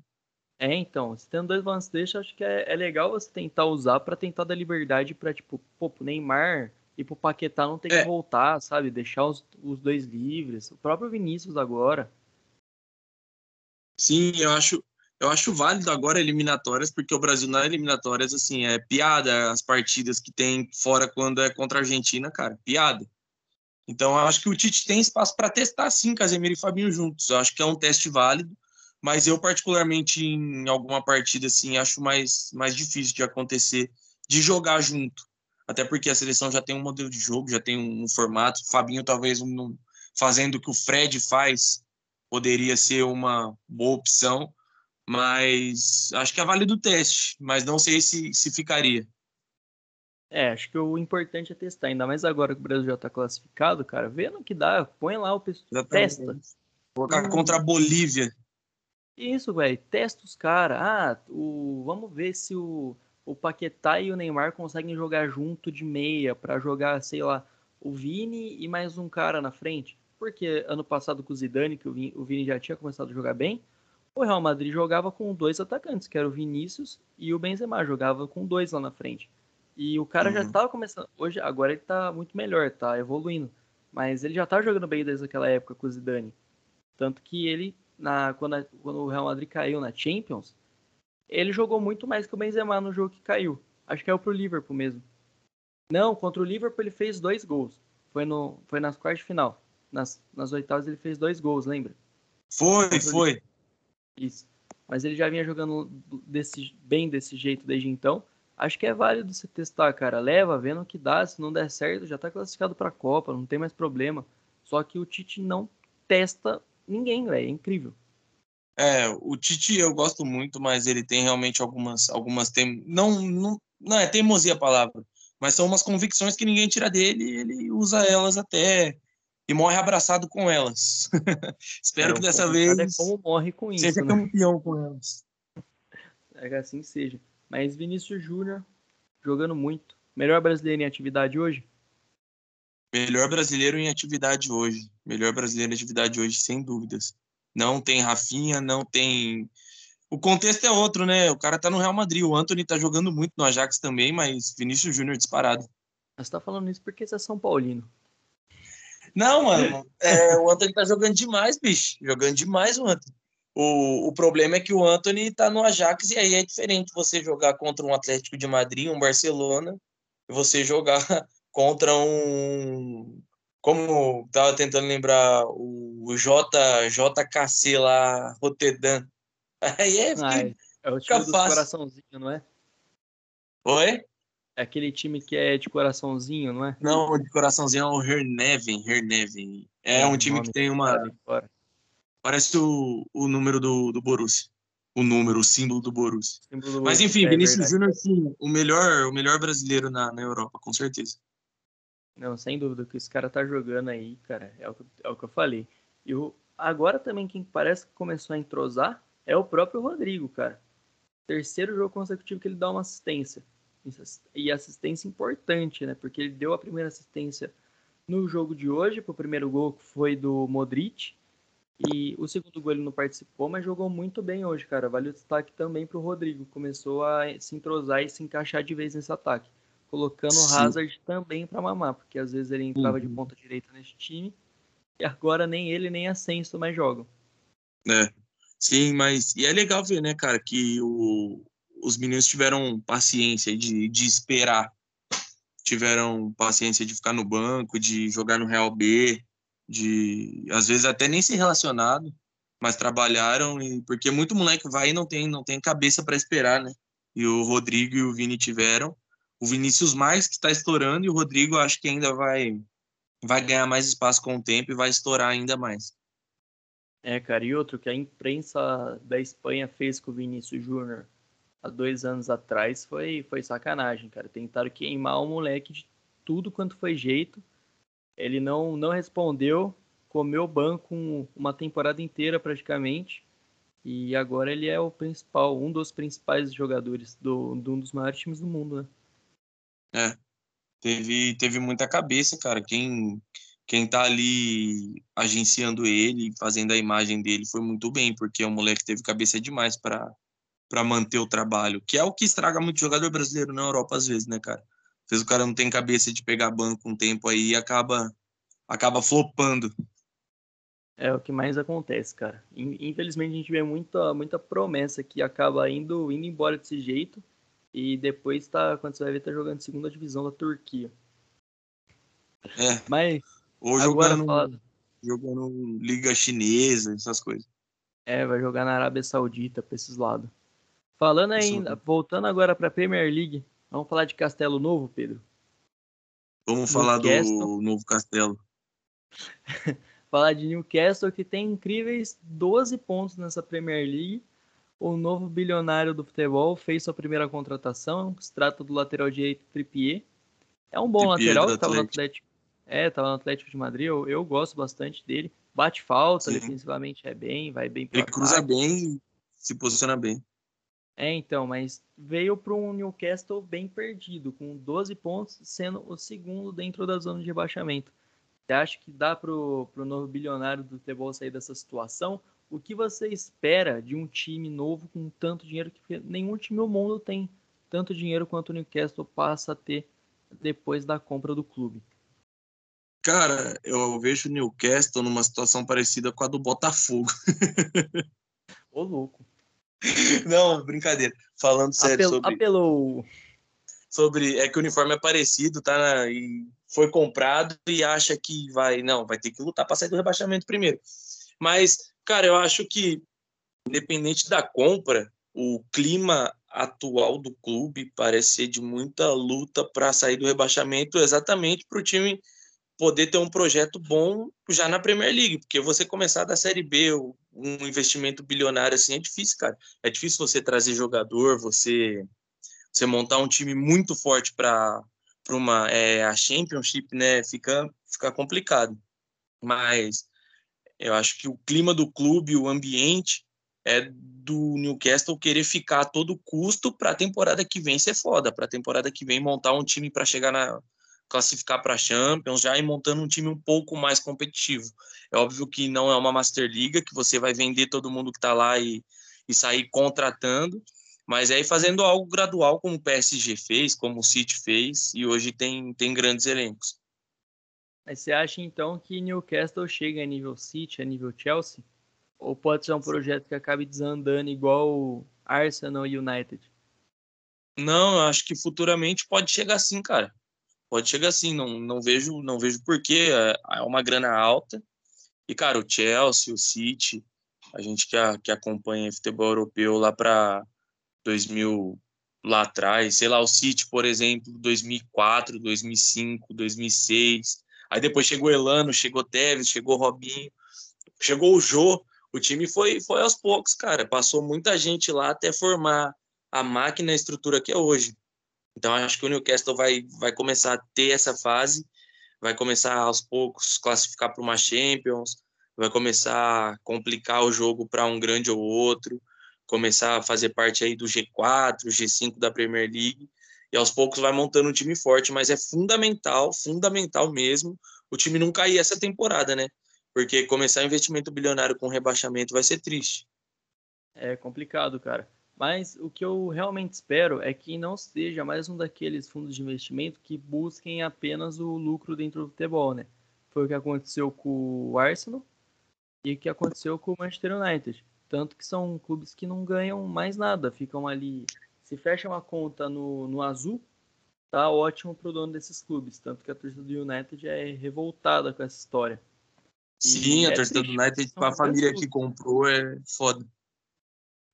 É, então, se tendo dois volantes deixa, acho que é, é legal você tentar usar para tentar dar liberdade para tipo, pô, pro Neymar e pro Paquetá não ter é. que voltar, sabe? Deixar os, os dois livres. O próprio Vinícius agora. Sim, eu acho, eu acho válido agora eliminatórias, porque o Brasil na eliminatórias, assim, é piada as partidas que tem fora quando é contra a Argentina, cara, piada. Então, eu acho que o Tite tem espaço para testar, sim, Casemiro e Fabinho juntos. Eu acho que é um teste válido, mas eu, particularmente, em alguma partida, assim, acho mais, mais difícil de acontecer, de jogar junto. Até porque a seleção já tem um modelo de jogo, já tem um, um formato. Fabinho, talvez, um, fazendo o que o Fred faz, poderia ser uma boa opção, mas acho que é válido o teste, mas não sei se, se ficaria. É, acho que o importante é testar, ainda mais agora que o Brasil já está classificado, cara, vendo que dá, põe lá o pessoal, testa. Colocar hum. contra a Bolívia. Isso, velho, testa os caras. Ah, o... vamos ver se o, o Paquetá e o Neymar conseguem jogar junto de meia para jogar, sei lá, o Vini e mais um cara na frente porque ano passado com o Zidane, que o Vini já tinha começado a jogar bem, o Real Madrid jogava com dois atacantes, que era o Vinícius e o Benzema, jogava com dois lá na frente. E o cara uhum. já estava começando, hoje, agora ele está muito melhor, está evoluindo, mas ele já estava jogando bem desde aquela época com o Zidane. Tanto que ele, na, quando, a, quando o Real Madrid caiu na Champions, ele jogou muito mais que o Benzema no jogo que caiu. Acho que é o pro Liverpool mesmo. Não, contra o Liverpool ele fez dois gols. Foi, no, foi nas quartas de final nas, nas oitavas ele fez dois gols, lembra? Foi, foi. Isso. Mas ele já vinha jogando desse, bem desse jeito desde então. Acho que é válido você testar, cara. Leva, vendo o que dá. Se não der certo, já tá classificado pra Copa, não tem mais problema. Só que o Tite não testa ninguém, velho. É incrível. É, o Tite eu gosto muito, mas ele tem realmente algumas, algumas tem, não, não, não é teimosia a palavra, mas são umas convicções que ninguém tira dele e ele usa elas até e morre abraçado com elas. [laughs] Espero é, que dessa vez é como morre com isso, seja né? campeão com elas. É que assim seja. Mas Vinícius Júnior jogando muito. Melhor brasileiro em atividade hoje? Melhor brasileiro em atividade hoje. Melhor brasileiro em atividade hoje, sem dúvidas. Não tem Rafinha, não tem. O contexto é outro, né? O cara tá no Real Madrid. O Anthony tá jogando muito no Ajax também, mas Vinícius Júnior disparado. Você tá falando isso porque você é São Paulino. Não, mano. É, o Anthony tá jogando demais, bicho. Jogando demais o Anthony. O, o problema é que o Anthony tá no Ajax e aí é diferente você jogar contra um Atlético de Madrid, um Barcelona, e você jogar [laughs] contra um como tava tentando lembrar o J, JKC lá, Rotterdam. [laughs] Aí é, ah, é, é o time do coraçãozinho, não é? Oi? É aquele time que é de coraçãozinho, não é? Não, de coraçãozinho é o Herneven, Herneven. É, é um time que tem uma... Parece o, o número do, do Borussia. O número, o símbolo do Borussia. Símbolo do Mas enfim, é Vinícius Júnior, sim, o melhor, o melhor brasileiro na, na Europa, com certeza. Não, sem dúvida, o que esse cara tá jogando aí, cara, é o, é o que eu falei. E o, agora também quem parece que começou a entrosar é o próprio Rodrigo, cara. Terceiro jogo consecutivo que ele dá uma assistência. E assistência importante, né? Porque ele deu a primeira assistência no jogo de hoje, pro primeiro gol que foi do Modric. E o segundo gol ele não participou, mas jogou muito bem hoje, cara. Vale o destaque também pro Rodrigo. Começou a se entrosar e se encaixar de vez nesse ataque colocando o Hazard também para mamar, porque às vezes ele entrava uhum. de ponta direita nesse time e agora nem ele nem a Senso mais jogam. É, sim, mas e é legal ver, né, cara, que o, os meninos tiveram paciência de, de esperar, tiveram paciência de ficar no banco, de jogar no Real B, de às vezes até nem ser relacionado, mas trabalharam e porque muito moleque vai e não tem não tem cabeça para esperar, né? E o Rodrigo e o Vini tiveram o Vinícius mais que está estourando e o Rodrigo acho que ainda vai vai ganhar mais espaço com o tempo e vai estourar ainda mais. É, cara, e outro que a imprensa da Espanha fez com o Vinícius Júnior há dois anos atrás foi, foi sacanagem, cara. Tentaram queimar o moleque de tudo quanto foi jeito. Ele não, não respondeu, comeu banco uma temporada inteira praticamente. E agora ele é o principal, um dos principais jogadores do, de um dos maiores times do mundo, né? É. Teve, teve muita cabeça, cara. Quem, quem tá ali agenciando ele, fazendo a imagem dele, foi muito bem, porque o moleque teve cabeça demais para para manter o trabalho, que é o que estraga muito jogador brasileiro na Europa às vezes, né, cara? Às vezes o cara não tem cabeça de pegar banco um tempo aí e acaba acaba flopando. É o que mais acontece, cara. Infelizmente a gente vê muita muita promessa que acaba indo indo embora desse jeito e depois tá, quando você vai ver, tá jogando segunda divisão da Turquia. É. Mas. Ou jogando, fala... jogando Liga Chinesa, essas coisas. É, vai jogar na Arábia Saudita, pra esses lados. Falando ainda, voltando agora pra Premier League, vamos falar de Castelo Novo, Pedro? Vamos falar do novo Castelo. [laughs] falar de Newcastle, que tem incríveis 12 pontos nessa Premier League o novo bilionário do futebol fez sua primeira contratação, se trata do lateral direito Trippier. É um bom Trippier lateral, estava no Atlético. É, estava no Atlético de Madrid, eu, eu gosto bastante dele. Bate falta, Sim. defensivamente é bem, vai bem Ele cruza bem, se posiciona bem. É, então, mas veio para um Newcastle bem perdido, com 12 pontos, sendo o segundo dentro da zona de rebaixamento. Você acha que dá para o novo bilionário do futebol sair dessa situação? o que você espera de um time novo com tanto dinheiro que nenhum time no mundo tem tanto dinheiro quanto o Newcastle passa a ter depois da compra do clube? Cara, eu vejo o Newcastle numa situação parecida com a do Botafogo. [laughs] Ô, louco. [laughs] Não, brincadeira. Falando sério Apel, sobre. Apelou. Sobre. É que o uniforme é parecido, tá? E foi comprado e acha que vai. Não, vai ter que lutar para sair do rebaixamento primeiro. Mas Cara, eu acho que, independente da compra, o clima atual do clube parece ser de muita luta para sair do rebaixamento, exatamente para o time poder ter um projeto bom já na Premier League, porque você começar da Série B, um investimento bilionário assim é difícil, cara. É difícil você trazer jogador, você você montar um time muito forte para para uma é, a Championship, né? Fica fica complicado. Mas eu acho que o clima do clube, o ambiente é do Newcastle querer ficar a todo custo para a temporada que vem ser foda, para a temporada que vem montar um time para chegar na classificar para a Champions, já ir montando um time um pouco mais competitivo. É óbvio que não é uma Master Liga, que você vai vender todo mundo que está lá e, e sair contratando, mas é ir fazendo algo gradual, como o PSG fez, como o City fez, e hoje tem, tem grandes elencos. Mas você acha então que Newcastle chega a nível City, a nível Chelsea? Ou pode ser um projeto que acabe desandando igual Arsenal e United? Não, eu acho que futuramente pode chegar sim, cara pode chegar assim, não, não vejo não vejo porquê, é, é uma grana alta. E, cara, o Chelsea, o City, a gente que, a, que acompanha futebol europeu lá para 2000 lá atrás, sei lá, o City, por exemplo, 2004, 2005, 2006. Aí depois chegou Elano, chegou Tevez, chegou Robinho, chegou o Jô. O time foi foi aos poucos, cara. Passou muita gente lá até formar a máquina a estrutura que é hoje. Então acho que o Newcastle vai, vai começar a ter essa fase, vai começar aos poucos classificar para uma Champions, vai começar a complicar o jogo para um grande ou outro, começar a fazer parte aí do G4, G5 da Premier League, e aos poucos vai montando um time forte, mas é fundamental, fundamental mesmo, o time não cair essa temporada, né? Porque começar investimento bilionário com rebaixamento vai ser triste. É complicado, cara. Mas o que eu realmente espero é que não seja mais um daqueles fundos de investimento que busquem apenas o lucro dentro do futebol, né? Foi o que aconteceu com o Arsenal e o que aconteceu com o Manchester United. Tanto que são clubes que não ganham mais nada, ficam ali. Se fecha uma conta no, no azul, tá ótimo pro dono desses clubes. Tanto que a torcida do United é revoltada com essa história. Sim, e a é torcida do United, com a família que comprou, é foda.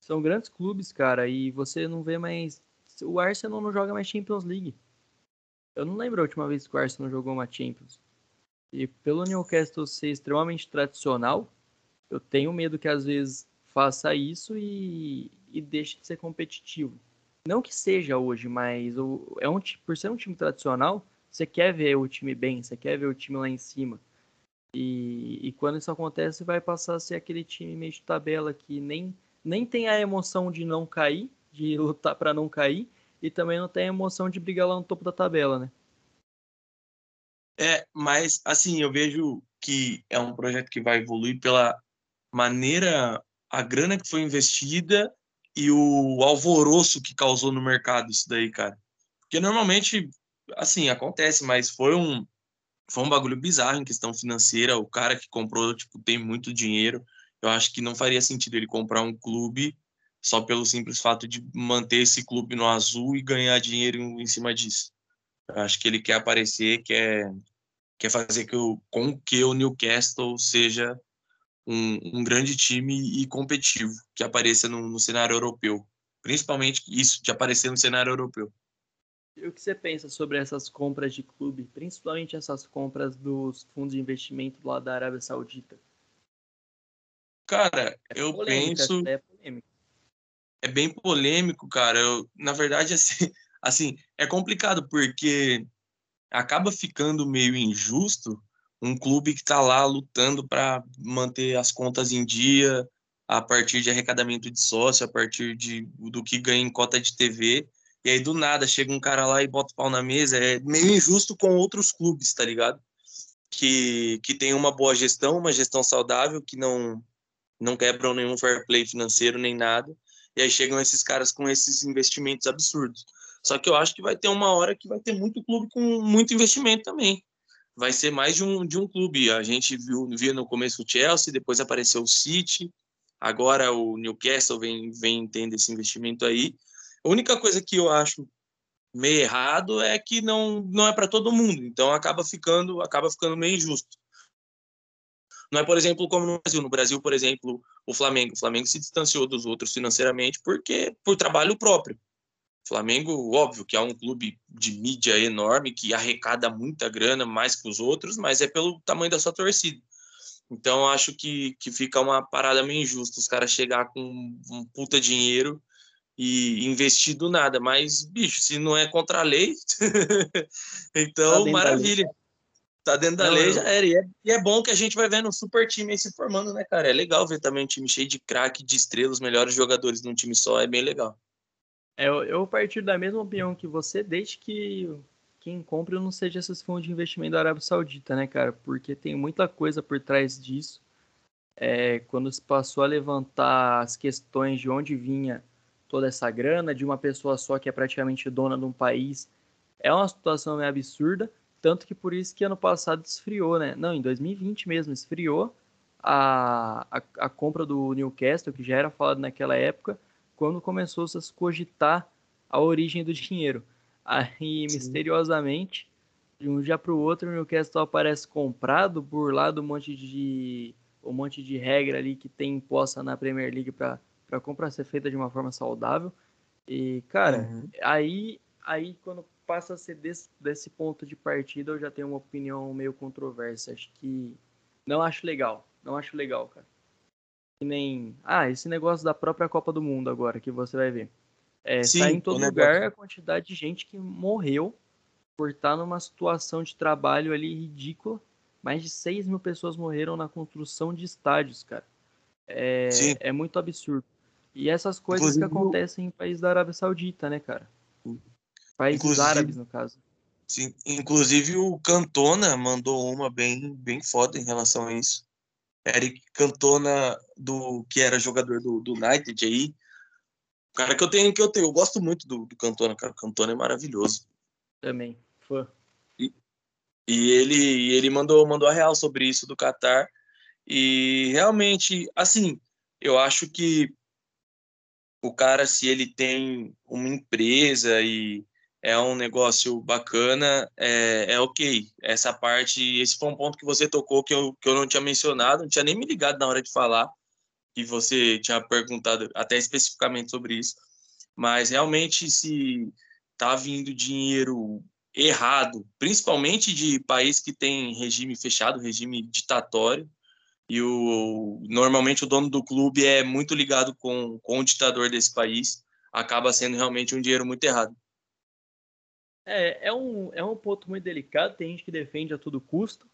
São grandes clubes, cara, e você não vê mais. O Arsenal não joga mais Champions League. Eu não lembro a última vez que o Arsenal jogou uma Champions. E pelo Newcastle ser extremamente tradicional, eu tenho medo que às vezes faça isso e, e deixe de ser competitivo. Não que seja hoje, mas o, é um, por ser um time tradicional, você quer ver o time bem, você quer ver o time lá em cima. E, e quando isso acontece, vai passar a ser aquele time meio de tabela que nem nem tem a emoção de não cair, de [laughs] lutar para não cair, e também não tem a emoção de brigar lá no topo da tabela, né? É, mas assim, eu vejo que é um projeto que vai evoluir pela maneira, a grana que foi investida e o alvoroço que causou no mercado isso daí, cara. Porque normalmente, assim, acontece, mas foi um foi um bagulho bizarro em questão financeira. O cara que comprou, tipo, tem muito dinheiro eu acho que não faria sentido ele comprar um clube só pelo simples fato de manter esse clube no azul e ganhar dinheiro em cima disso. Eu acho que ele quer aparecer, quer, quer fazer que o, com que o Newcastle seja um, um grande time e competitivo, que apareça no, no cenário europeu. Principalmente isso, de aparecer no cenário europeu. E o que você pensa sobre essas compras de clube, principalmente essas compras dos fundos de investimento lá da Arábia Saudita? Cara, é eu penso. É, é, bem polêmico, cara. Eu, na verdade, [laughs] assim, assim, é complicado porque acaba ficando meio injusto um clube que está lá lutando para manter as contas em dia a partir de arrecadamento de sócio, a partir de, do que ganha em cota de TV. E aí, do nada, chega um cara lá e bota o pau na mesa. É meio injusto com outros clubes, tá ligado? Que, que tem uma boa gestão, uma gestão saudável, que não, não quebram nenhum fair play financeiro nem nada. E aí chegam esses caras com esses investimentos absurdos. Só que eu acho que vai ter uma hora que vai ter muito clube com muito investimento também. Vai ser mais de um, de um clube. A gente viu, viu no começo o Chelsea, depois apareceu o City, agora o Newcastle vem, vem tendo esse investimento aí. A única coisa que eu acho meio errado é que não, não é para todo mundo, então acaba ficando acaba ficando meio injusto. Não é, por exemplo, como no Brasil. No Brasil, por exemplo, o Flamengo. O Flamengo se distanciou dos outros financeiramente porque por trabalho próprio. Flamengo, óbvio que é um clube de mídia enorme, que arrecada muita grana, mais que os outros, mas é pelo tamanho da sua torcida. Então, acho que, que fica uma parada meio injusta os caras chegar com um puta dinheiro e investir do nada. Mas, bicho, se não é contra a lei, [laughs] então tá maravilha. Tá dentro da não, lei, já era. E é, e é, bom que a gente vai vendo um super time aí se formando, né, cara? É legal ver também um time cheio de craque, de estrelas, melhores jogadores num time só, é bem legal. É, eu, eu partir da mesma opinião que você, desde que quem compra não seja esses fundos de investimento da Arábia Saudita, né, cara? Porque tem muita coisa por trás disso. É, quando se passou a levantar as questões de onde vinha toda essa grana, de uma pessoa só que é praticamente dona de um país, é uma situação meio absurda. Tanto que por isso que ano passado esfriou, né? Não, em 2020 mesmo, esfriou a, a, a compra do Newcastle, que já era falado naquela época, quando começou -se a se cogitar a origem do dinheiro. Aí, Sim. misteriosamente, de um dia para o outro, o Newcastle aparece comprado, burlado um monte de um monte de regra ali que tem imposta na Premier League para a compra ser feita de uma forma saudável. E, cara, uhum. aí, aí quando passa a ser desse, desse ponto de partida, eu já tenho uma opinião meio controversa. Acho que não acho legal. Não acho legal, cara. Que nem. Ah, esse negócio da própria Copa do Mundo agora, que você vai ver. É, Sim, tá em todo lugar a quantidade de gente que morreu por estar numa situação de trabalho ali ridícula. Mais de 6 mil pessoas morreram na construção de estádios, cara. É, é muito absurdo. E essas coisas Inclusive, que acontecem em países da Arábia Saudita, né, cara? Países Inclusive, árabes, no caso. Sim, inclusive o Cantona mandou uma bem, bem foda em relação a isso. Eric Cantona, do, que era jogador do, do United aí. Cara que eu tenho, que eu tenho. Eu gosto muito do, do Cantona, cara. O Cantona é maravilhoso. Também, fã. E, e ele, ele mandou, mandou a real sobre isso do Qatar. E realmente, assim, eu acho que o cara, se ele tem uma empresa e é um negócio bacana, é, é ok. Essa parte, esse foi um ponto que você tocou que eu, que eu não tinha mencionado, não tinha nem me ligado na hora de falar, que você tinha perguntado até especificamente sobre isso. Mas realmente, se tá vindo dinheiro errado, principalmente de país que tem regime fechado, regime ditatório, e o normalmente o dono do clube é muito ligado com, com o ditador desse país, acaba sendo realmente um dinheiro muito errado. É, é um, é um ponto muito delicado. Tem gente que defende a todo custo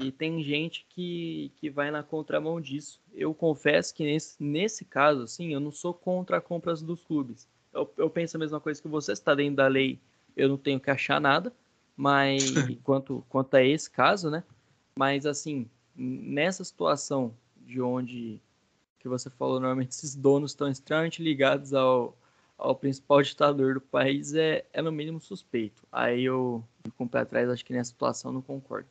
e tem gente que, que vai na contramão disso. Eu confesso que nesse, nesse caso, assim, eu não sou contra compras dos clubes. Eu, eu penso a mesma coisa que você, está dentro da lei, eu não tenho que achar nada, mas [laughs] quanto, quanto a esse caso, né? Mas assim, nessa situação de onde que você falou, normalmente esses donos estão extremamente ligados ao, ao principal ditador do país é, é no mínimo suspeito. Aí eu fico um pé atrás, acho que nessa situação não concordo.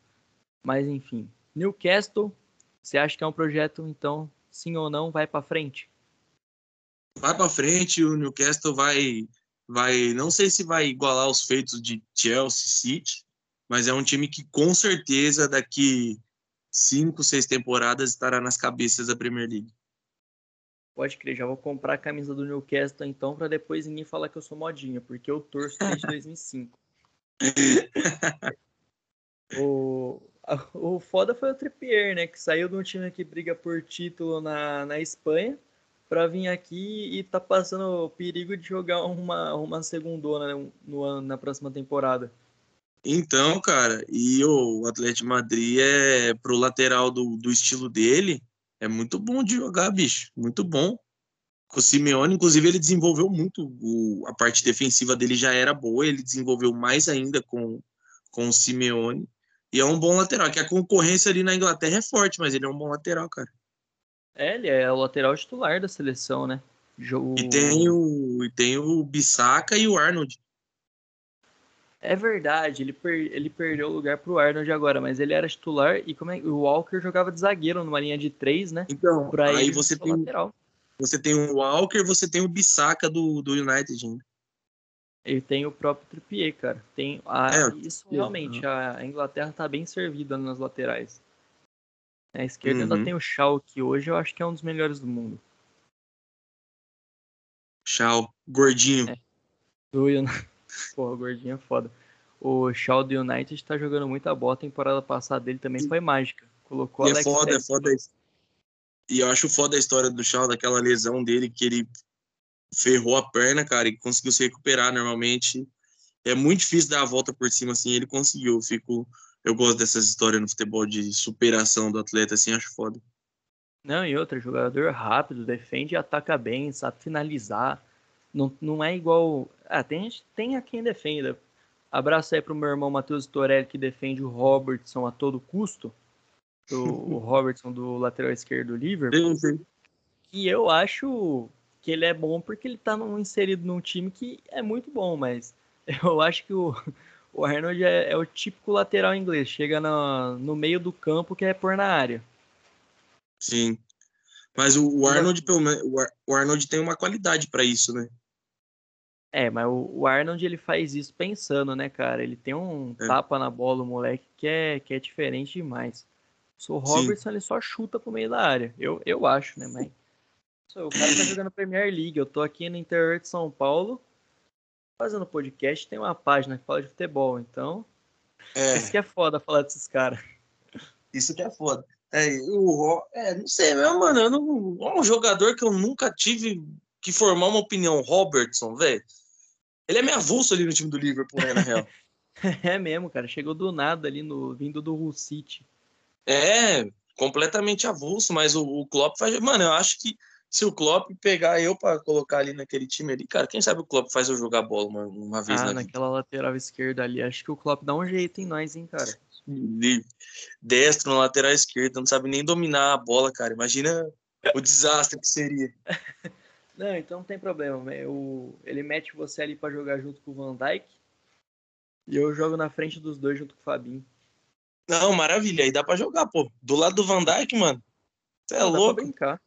Mas enfim, Newcastle, você acha que é um projeto, então, sim ou não, vai para frente? Vai para frente, o Newcastle vai, vai, não sei se vai igualar os feitos de Chelsea City, mas é um time que com certeza daqui cinco, seis temporadas estará nas cabeças da Premier League. Pode crer, já vou comprar a camisa do Newcastle então, para depois ninguém falar que eu sou modinha, porque eu torço desde [laughs] 2005. o, o foda foi o Trippier, né? Que saiu de um time que briga por título na, na Espanha para vir aqui e tá passando o perigo de jogar uma, uma segundona né, no, na próxima temporada. Então, cara, e o Atlético Madrid é pro lateral do, do estilo dele, é muito bom de jogar, bicho. Muito bom. Com o Simeone, inclusive, ele desenvolveu muito. O, a parte defensiva dele já era boa, ele desenvolveu mais ainda com, com o Simeone. E é um bom lateral. Que a concorrência ali na Inglaterra é forte, mas ele é um bom lateral, cara. É, ele é o lateral titular da seleção, né? O... E tem o, e tem o Bissaka e o Arnold. É verdade, ele, per, ele perdeu o lugar pro Arnold agora, mas ele era titular e como é, o Walker jogava de zagueiro numa linha de três, né? Então, aí você tem, lateral. você tem o Walker, você tem o Bissaka do, do United ainda. Ele tem o próprio Trippier, cara. Tem a, é, isso realmente, a Inglaterra tá bem servida nas laterais. A esquerda uhum. ainda tem o Shaw, que hoje eu acho que é um dos melhores do mundo. Shaw, gordinho. É. Do United. Porra, gordinho é foda. O Shaw do United tá jogando muita bola. A temporada passada dele também foi mágica. Colocou e é foda, é foda. E eu acho foda a história do Shaw, daquela lesão dele, que ele ferrou a perna, cara, e conseguiu se recuperar normalmente. É muito difícil dar a volta por cima, assim, ele conseguiu. Eu fico, eu gosto dessas histórias no futebol de superação do atleta, assim, acho foda. Não, e outro, jogador rápido, defende e ataca bem, sabe finalizar. Não, não é igual. Ah, tem, tem a quem defenda. Abraço aí pro meu irmão Matheus Torelli, que defende o Robertson a todo custo. Do, o [laughs] Robertson do lateral esquerdo do Liverpool. Sim, sim. E eu acho que ele é bom porque ele tá num, inserido num time que é muito bom, mas [laughs] eu acho que o, o Arnold é, é o típico lateral inglês. Chega no, no meio do campo que é pôr na área. Sim. Mas o, o Arnold, pelo menos, o Arnold tem uma qualidade para isso, né? É, mas o, Arnold ele faz isso pensando, né, cara? Ele tem um é. tapa na bola, o moleque, que é, que é diferente demais. O Robertson ele só chuta pro meio da área. Eu, eu acho, né, mas. [laughs] O cara tá jogando Premier League. Eu tô aqui no interior de São Paulo fazendo podcast. Tem uma página que fala de futebol, então. É. Isso que é foda falar desses caras. Isso que é foda. É, o, é, não sei, meu, mano, eu não, é um jogador que eu nunca tive que formar uma opinião. Robertson, velho. Ele é meio avulso ali no time do Liverpool, né, na real. [laughs] é mesmo, cara. Chegou do nada ali, no vindo do Hull City. É, completamente avulso, mas o, o Klopp faz. Mano, eu acho que se o Klopp pegar eu para colocar ali naquele time ali, cara, quem sabe o Klopp faz eu jogar bola uma, uma vez ah, na naquela vida. lateral esquerda ali. Acho que o Klopp dá um jeito em nós, hein, cara destro no lateral esquerdo, não sabe nem dominar a bola, cara. Imagina o desastre que seria. [laughs] Não, então não tem problema. Eu, ele mete você ali para jogar junto com o Van Dijk e eu jogo na frente dos dois junto com o Fabinho. Não, maravilha. Aí dá para jogar, pô. Do lado do Van Dijk, mano. Você é não, louco. Dá pra brincar.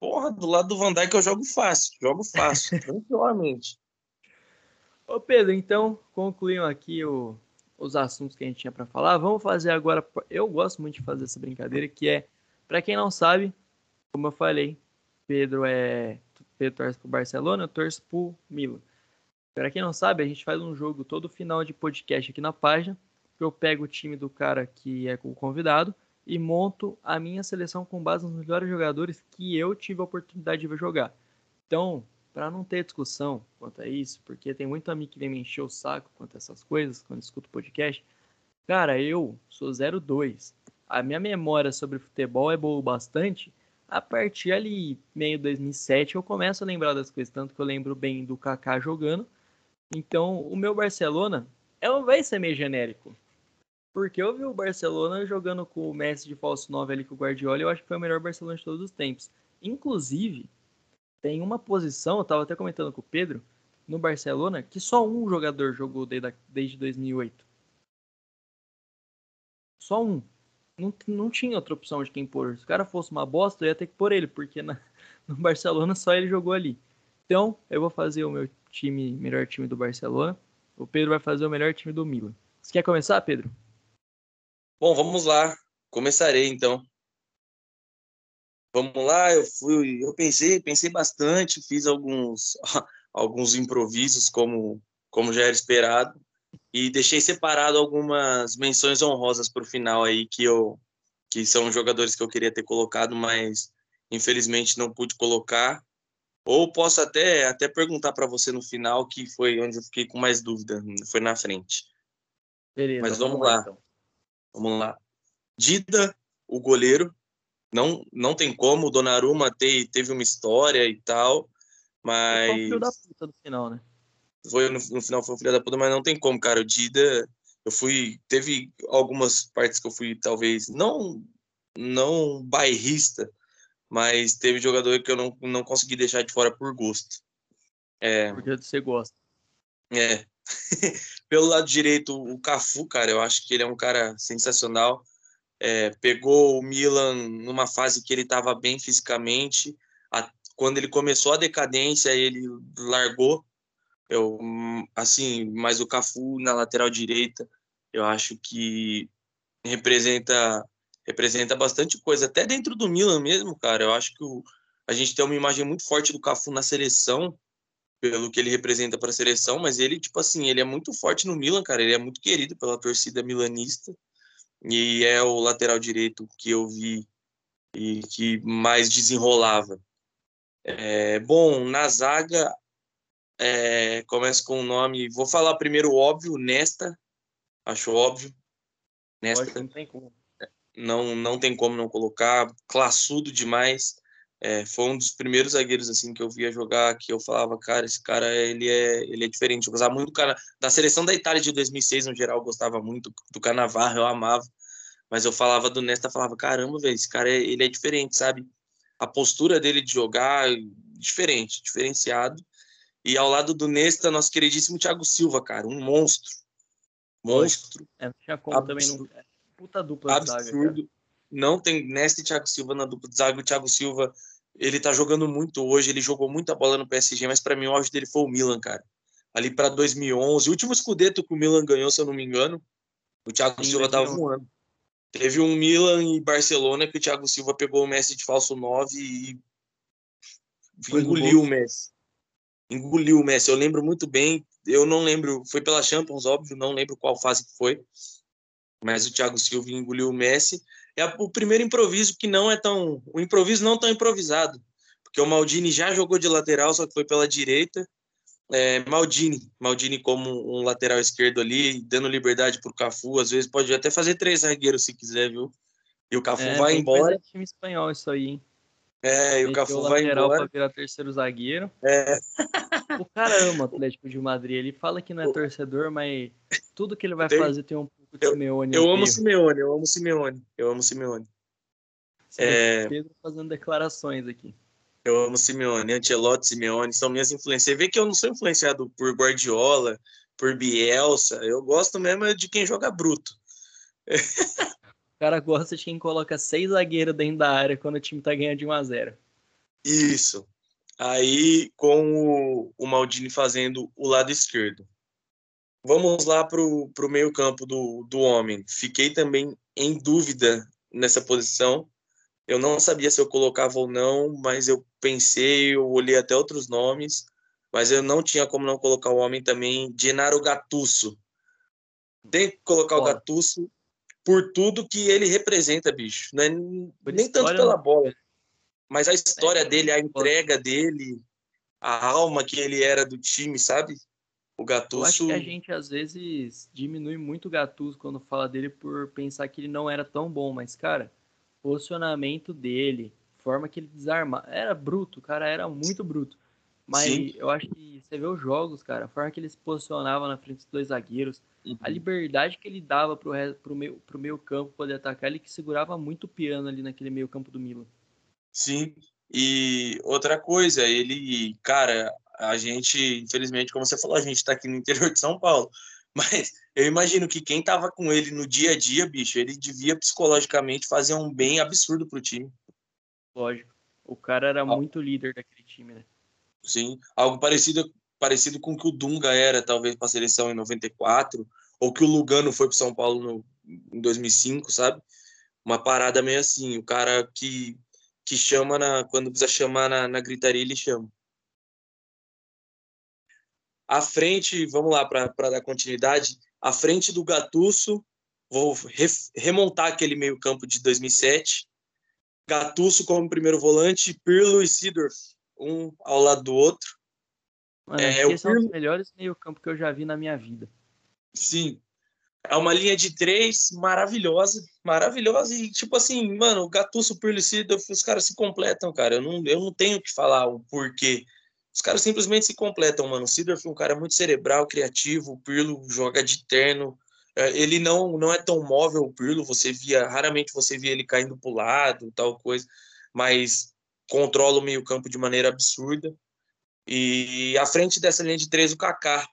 Porra, do lado do Van Dijk eu jogo fácil. Jogo fácil, [laughs] tranquilamente. Ô Pedro, então concluímos aqui o, os assuntos que a gente tinha para falar. Vamos fazer agora. Eu gosto muito de fazer essa brincadeira, que é, para quem não sabe, como eu falei, Pedro é Pedro torce pro Barcelona, eu torço pro Milan. Para quem não sabe, a gente faz um jogo todo final de podcast aqui na página. Eu pego o time do cara que é o convidado e monto a minha seleção com base nos melhores jogadores que eu tive a oportunidade de jogar. Então, para não ter discussão quanto a isso, porque tem muito amigo que vem me encher o saco quanto a essas coisas, quando escuto podcast. Cara, eu sou 02. A minha memória sobre futebol é boa bastante. A partir ali, meio 2007, eu começo a lembrar das coisas, tanto que eu lembro bem do Kaká jogando. Então, o meu Barcelona é, vai ser meio genérico. Porque eu vi o Barcelona jogando com o Messi de falso 9 ali com o Guardiola, eu acho que foi o melhor Barcelona de todos os tempos. Inclusive, tem uma posição, eu estava até comentando com o Pedro, no Barcelona, que só um jogador jogou desde 2008. Só um. Não, não tinha outra opção de quem pôr. Se o cara fosse uma bosta, eu ia ter que pôr ele, porque na, [laughs] no Barcelona só ele jogou ali. Então, eu vou fazer o meu time, melhor time do Barcelona. O Pedro vai fazer o melhor time do Milan. Você quer começar, Pedro? Bom, vamos lá. Começarei então. Vamos lá, eu fui, eu pensei, pensei bastante, fiz alguns [laughs] alguns improvisos como como já era esperado e deixei separado algumas menções honrosas para o final aí que eu que são jogadores que eu queria ter colocado, mas infelizmente não pude colocar. Ou posso até até perguntar para você no final que foi onde eu fiquei com mais dúvida, foi na frente. Beleza. Mas vamos, vamos lá. Então. Vamos lá. Dida, o goleiro, não, não tem como, o Donnarumma te, teve uma história e tal, mas... O filho da puta no final, né? Foi, no, no final foi o filho da puta, mas não tem como, cara, o Dida, eu fui, teve algumas partes que eu fui, talvez, não, não bairrista, mas teve jogador que eu não, não consegui deixar de fora por gosto. É, Porque você gosta. É. [laughs] Pelo lado direito, o Cafu, cara, eu acho que ele é um cara sensacional é, pegou o Milan numa fase que ele estava bem fisicamente. A, quando ele começou a decadência, ele largou. Eu, assim, mas o Cafu na lateral direita, eu acho que representa representa bastante coisa, até dentro do Milan mesmo, cara. Eu acho que o, a gente tem uma imagem muito forte do Cafu na seleção pelo que ele representa para a seleção, mas ele, tipo assim, ele é muito forte no Milan, cara. Ele é muito querido pela torcida milanista e é o lateral direito que eu vi e que mais desenrolava. É, bom, na zaga, é, começa com o nome. Vou falar primeiro o óbvio, Nesta. Acho óbvio. Nesta. Não tem como. Não, não tem como não colocar. Classudo demais. É, foi um dos primeiros zagueiros assim que eu via jogar que eu falava, cara, esse cara ele é, ele é diferente. Eu gostava muito do cara da seleção da Itália de 2006 no geral, eu gostava muito do Canavarro, eu amava. Mas eu falava do Nesta, falava, caramba, velho, esse cara é, ele é diferente, sabe? A postura dele de jogar diferente, diferenciado. E ao lado do Nesta, nosso queridíssimo Thiago Silva, cara, um monstro. Monstro. É, não tinha como também não. É puta dupla Absurdo. Zaga, não tem Nesta e Thiago Silva na dupla de zaga. O Thiago Silva, ele tá jogando muito hoje, ele jogou muita bola no PSG, mas para mim o auge dele foi o Milan, cara. Ali para 2011, o último escudeto que o Milan ganhou, se eu não me engano, o Thiago Sim, Silva tava voando. Teve um Milan e Barcelona que o Thiago Silva pegou o Messi de falso 9 e engoliu o Messi engoliu o Messi. Eu lembro muito bem, eu não lembro, foi pela Champions, óbvio, não lembro qual fase que foi, mas o Thiago Silva engoliu o Messi. É o primeiro improviso que não é tão, o improviso não tão improvisado, porque o Maldini já jogou de lateral, só que foi pela direita. É, Maldini, Maldini como um lateral esquerdo ali, dando liberdade para o Cafu, às vezes pode até fazer três zagueiros se quiser, viu? E o Cafu é, vai embora. É time espanhol isso aí, hein? É, e o Cafu vai embora. para virar terceiro zagueiro. É. O cara ama o Atlético de Madrid. Ele fala que não é torcedor, mas tudo que ele vai fazer tem um pouco de Simeone. Eu, eu amo Simeone, eu amo Simeone. Eu amo Simeone. É... Pedro fazendo declarações aqui. Eu amo Simeone, Ancelotti, Simeone, são minhas influências. Você vê que eu não sou influenciado por Guardiola, por Bielsa. Eu gosto mesmo de quem joga bruto. [laughs] cara gosta de quem coloca seis zagueiros dentro da área quando o time tá ganhando de 1 a 0 Isso. Aí, com o, o Maldini fazendo o lado esquerdo. Vamos lá para o meio-campo do, do homem. Fiquei também em dúvida nessa posição. Eu não sabia se eu colocava ou não, mas eu pensei, eu olhei até outros nomes, mas eu não tinha como não colocar o homem também, Genaro Gattuso. Tem que colocar o Gattuso por tudo que ele representa, bicho. Não é nem tanto pela bola, mas a história é, dele, a entrega dele, a alma que ele era do time, sabe? O Gattuso. Eu acho que a gente às vezes diminui muito o Gattuso quando fala dele por pensar que ele não era tão bom, mas cara, posicionamento dele, forma que ele desarma, era bruto, o cara era muito bruto. Mas Sim. eu acho que você vê os jogos, cara, a forma que ele se posicionava na frente dos dois zagueiros, uhum. a liberdade que ele dava pro, pro, meio, pro meio campo poder atacar, ele que segurava muito o piano ali naquele meio campo do Milan. Sim, e outra coisa, ele, cara, a gente, infelizmente, como você falou, a gente tá aqui no interior de São Paulo, [laughs] mas eu imagino que quem tava com ele no dia a dia, bicho, ele devia psicologicamente fazer um bem absurdo pro time. Lógico. O cara era ah. muito líder daquele time, né? Sim, algo parecido parecido com o que o Dunga era, talvez, para a seleção em 94, ou que o Lugano foi para São Paulo no, em 2005, sabe? Uma parada meio assim, o cara que, que chama na, quando precisa chamar na, na gritaria, ele chama. À frente, vamos lá para dar continuidade, à frente do Gatusso, vou re, remontar aquele meio-campo de 2007. Gatusso como primeiro volante, Pirlo e Sidorf um ao lado do outro. Mano, é, esse é um dos melhores meio-campo que eu já vi na minha vida. Sim. É uma linha de três maravilhosa, maravilhosa. E, tipo assim, mano, o Gattuso, Pirlo e os caras se completam, cara. Eu não, eu não tenho que falar o porquê. Os caras simplesmente se completam, mano. O Sidorf é um cara muito cerebral, criativo. O Pirlo joga de terno. É, ele não, não é tão móvel, o Pirlo. Você via, raramente você via ele caindo pro lado, tal coisa. Mas controla o meio-campo de maneira absurda. E à frente dessa linha de três, o Kaká,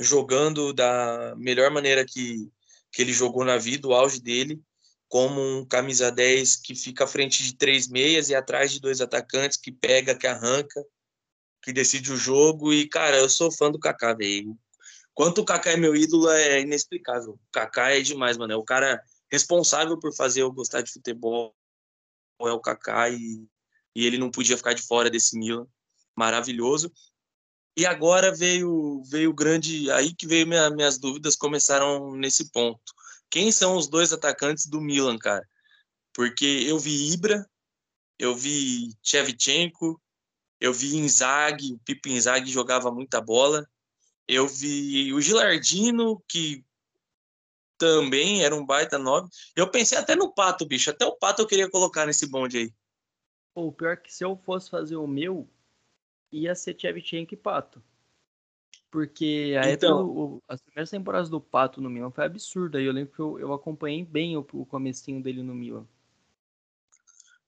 jogando da melhor maneira que, que ele jogou na vida, o auge dele, como um camisa 10 que fica à frente de três meias e atrás de dois atacantes, que pega, que arranca, que decide o jogo. E, cara, eu sou fã do Kaká, velho. Quanto o Kaká é meu ídolo é inexplicável. O Kaká é demais, mano. É o cara responsável por fazer eu gostar de futebol. É o Kaká e e ele não podia ficar de fora desse Milan maravilhoso. E agora veio veio grande, aí que veio minha, minhas dúvidas começaram nesse ponto. Quem são os dois atacantes do Milan, cara? Porque eu vi Ibra, eu vi Shevchenko, eu vi Inzaghi, o Pipo Inzaghi jogava muita bola. Eu vi o Gilardino, que também era um baita nove. Eu pensei até no Pato, bicho. Até o Pato eu queria colocar nesse bonde aí. O pior é que se eu fosse fazer o meu, ia ser Shevchenko e Pato. Porque a então, época, o, as primeiras temporadas do Pato no Milan foi absurda. E eu lembro que eu, eu acompanhei bem o, o comecinho dele no Milan.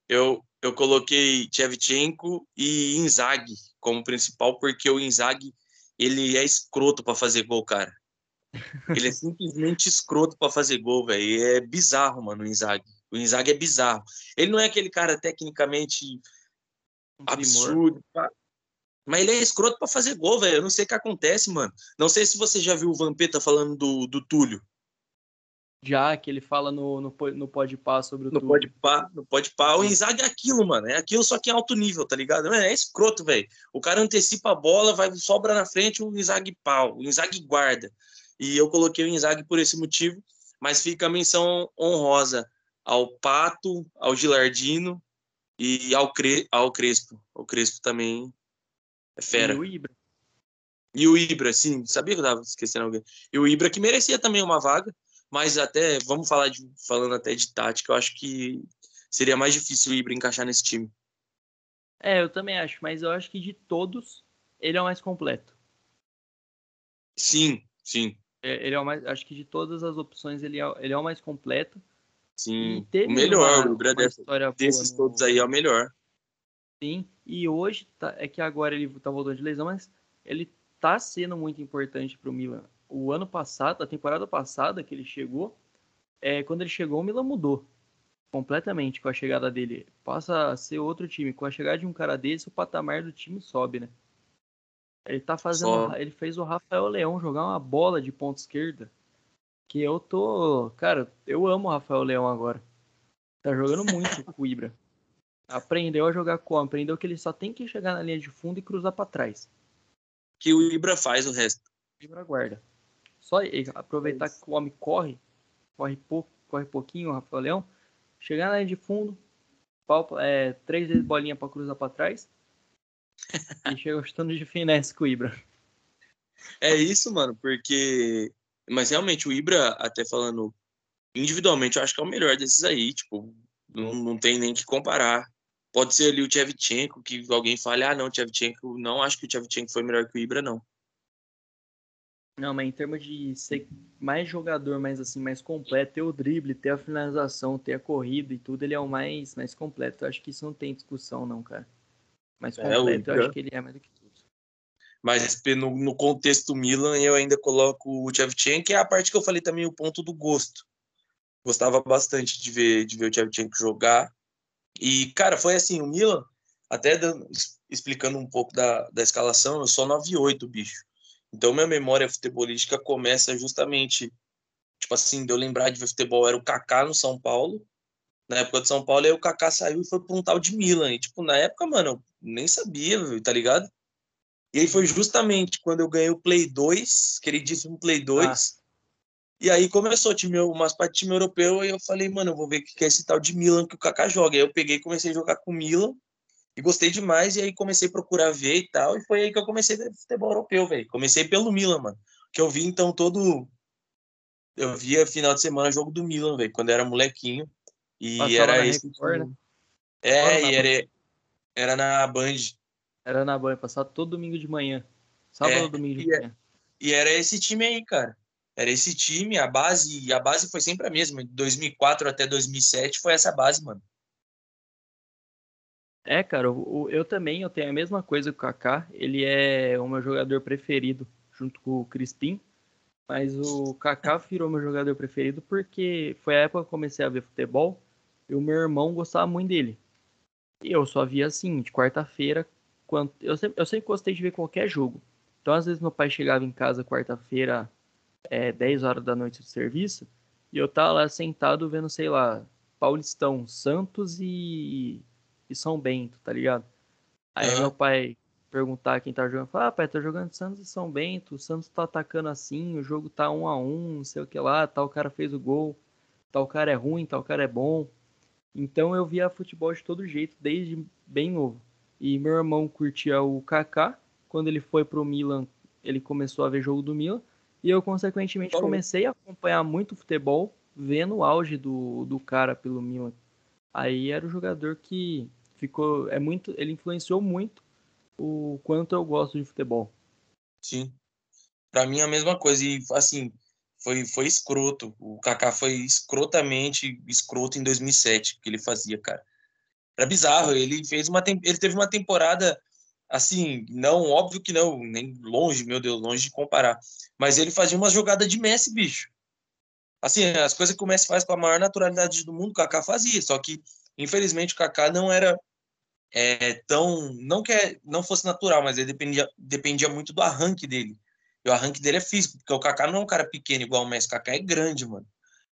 Eu, eu coloquei Shevchenko e Inzaghi como principal, porque o Inzaghi ele é escroto para fazer gol, cara. Ele é simplesmente escroto para fazer gol, velho. É bizarro, mano, o Inzaghi. O Inzaghi é bizarro. Ele não é aquele cara tecnicamente um absurdo, mas ele é escroto para fazer gol, velho. Eu não sei o que acontece, mano. Não sei se você já viu o Vampeta falando do, do Túlio. Já, que ele fala no, no, no Pode Pá sobre o No Pode Pá, no Pode Pá. O Inzaghi é aquilo, mano. É aquilo só que em alto nível, tá ligado? É, é escroto, velho. O cara antecipa a bola, vai sobra na frente, o Inzaghi pau. O Inzaghi guarda. E eu coloquei o Inzaghi por esse motivo, mas fica a menção honrosa ao Pato, ao Gilardino e ao, Cre ao Crespo. O Crespo também é fera. E o Ibra. E o Ibra, sim, sabia que eu tava esquecendo alguém. E o Ibra que merecia também uma vaga, mas até, vamos falar de, falando até de tática, eu acho que seria mais difícil o Ibra encaixar nesse time. É, eu também acho, mas eu acho que de todos, ele é o mais completo. Sim, sim. É, ele é o mais, acho que de todas as opções, ele é, ele é o mais completo. Sim, o melhor, uma, o Ibra desses no... todos aí é o melhor. Sim, e hoje tá, é que agora ele tá voltando de lesão, mas ele tá sendo muito importante para o Milan. O ano passado, a temporada passada que ele chegou, é, quando ele chegou, o Milan mudou completamente com a chegada dele. Passa a ser outro time. Com a chegada de um cara desse, o patamar do time sobe, né? Ele tá fazendo. Ele fez o Rafael Leão jogar uma bola de ponta esquerda. Que eu tô. Cara, eu amo o Rafael Leão agora. Tá jogando muito com o Ibra. Aprendeu a jogar como? Aprendeu que ele só tem que chegar na linha de fundo e cruzar para trás. Que o Ibra faz o resto. O Ibra guarda. Só aproveitar que o homem corre, corre pouco, corre pouquinho, o Rafael Leão, chegar na linha de fundo, pau, é, três vezes bolinha para cruzar para trás [laughs] e chega chutando de finesse com o Ibra. É isso, mano, porque. Mas realmente o Ibra, até falando individualmente, eu acho que é o melhor desses aí. Tipo, não, não tem nem que comparar. Pode ser ali o Tchevchenko, que alguém fale, ah, não, o Tchevchenko, não acho que o Tchevchenko foi melhor que o Ibra, não. Não, mas em termos de ser mais jogador, mais assim, mais completo, ter o drible, ter a finalização, ter a corrida e tudo, ele é o mais, mais completo. Eu acho que isso não tem discussão, não, cara. Mais é, completo, é, eu acho que ele é mais do que tudo. Mas no, no contexto Milan, eu ainda coloco o Tchevchenko, que é a parte que eu falei também, o ponto do gosto. Gostava bastante de ver, de ver o Tchevchenko jogar. E, cara, foi assim, o Milan, até dando, explicando um pouco da, da escalação, eu sou 9-8, bicho. Então, minha memória futebolística começa justamente, tipo assim, de eu lembrar de ver futebol, era o Kaká no São Paulo, na época de São Paulo, aí o Kaká saiu e foi para um tal de Milan. E, tipo, na época, mano, eu nem sabia, tá ligado? E aí foi justamente quando eu ganhei o Play 2, queridíssimo Play 2, ah. E aí começou time, umas partes time europeu, e eu falei, mano, eu vou ver o que é esse tal de Milan que o Kaká joga. Aí eu peguei e comecei a jogar com o Milan, e gostei demais, e aí comecei a procurar ver e tal, e foi aí que eu comecei a ver futebol europeu, velho. Comecei pelo Milan, mano. Que eu vi, então, todo... Eu via final de semana jogo do Milan, velho, quando eu era molequinho. E Passava era esse... Record, né? É, e era, era na Band. Era na Band, passava todo domingo de manhã. Sábado é, domingo de e, é, manhã. E era esse time aí, cara era esse time, a base, a base foi sempre a mesma, de 2004 até 2007 foi essa base, mano. É, cara, eu, eu também eu tenho a mesma coisa com o Kaká, ele é o meu jogador preferido junto com o Crispim, mas o Kaká [laughs] virou meu jogador preferido porque foi a época que eu comecei a ver futebol e o meu irmão gostava muito dele. E eu só via assim, de quarta-feira, quando eu sempre, eu sempre gostei de ver qualquer jogo. Então, às vezes, meu pai chegava em casa quarta-feira, é, 10 horas da noite de serviço, e eu tava lá sentado vendo, sei lá, Paulistão, Santos e, e São Bento, tá ligado? Aí uhum. meu pai perguntar quem tá jogando. Fala, ah, pai, tá jogando Santos e São Bento, o Santos tá atacando assim, o jogo tá um a um, não sei o que lá, tal cara fez o gol, tal cara é ruim, tal cara é bom. Então eu via futebol de todo jeito, desde bem novo. E meu irmão curtia o Kaká, quando ele foi pro Milan, ele começou a ver jogo do Milan, e eu consequentemente comecei a acompanhar muito futebol, vendo o auge do, do cara pelo Milan. Aí era o jogador que ficou é muito, ele influenciou muito o quanto eu gosto de futebol. Sim. Para mim é a mesma coisa e assim, foi foi escroto. O Kaká foi escrotamente escroto em 2007 que ele fazia, cara. Era bizarro, ele fez uma ele teve uma temporada assim, não, óbvio que não, nem longe, meu Deus, longe de comparar. Mas ele fazia uma jogada de Messi, bicho. Assim, as coisas que o Messi faz com a maior naturalidade do mundo, o Kaká fazia, só que infelizmente o Kaká não era é, tão. Não que é, não fosse natural, mas ele dependia, dependia muito do arranque dele. E o arranque dele é físico, porque o Kaká não é um cara pequeno igual o Messi, o Kaká é grande, mano.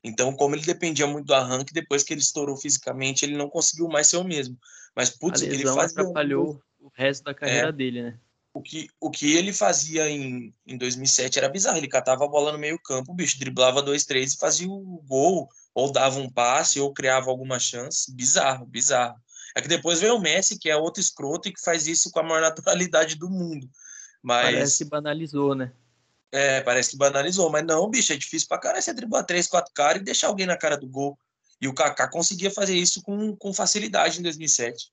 Então, como ele dependia muito do arranque, depois que ele estourou fisicamente, ele não conseguiu mais ser o mesmo. Mas, putz, o que ele fazia. atrapalhou resto da carreira é, dele, né? O que, o que ele fazia em, em 2007 era bizarro. Ele catava a bola no meio-campo, o bicho driblava dois, três e fazia o gol, ou dava um passe, ou criava alguma chance. Bizarro, bizarro. É que depois veio o Messi, que é outro escroto e que faz isso com a maior [laughs] naturalidade do mundo. Mas... Parece que banalizou, né? É, parece que banalizou. Mas não, bicho, é difícil pra caralho você driblar três, quatro caras e deixar alguém na cara do gol. E o Kaká conseguia fazer isso com, com facilidade em 2007.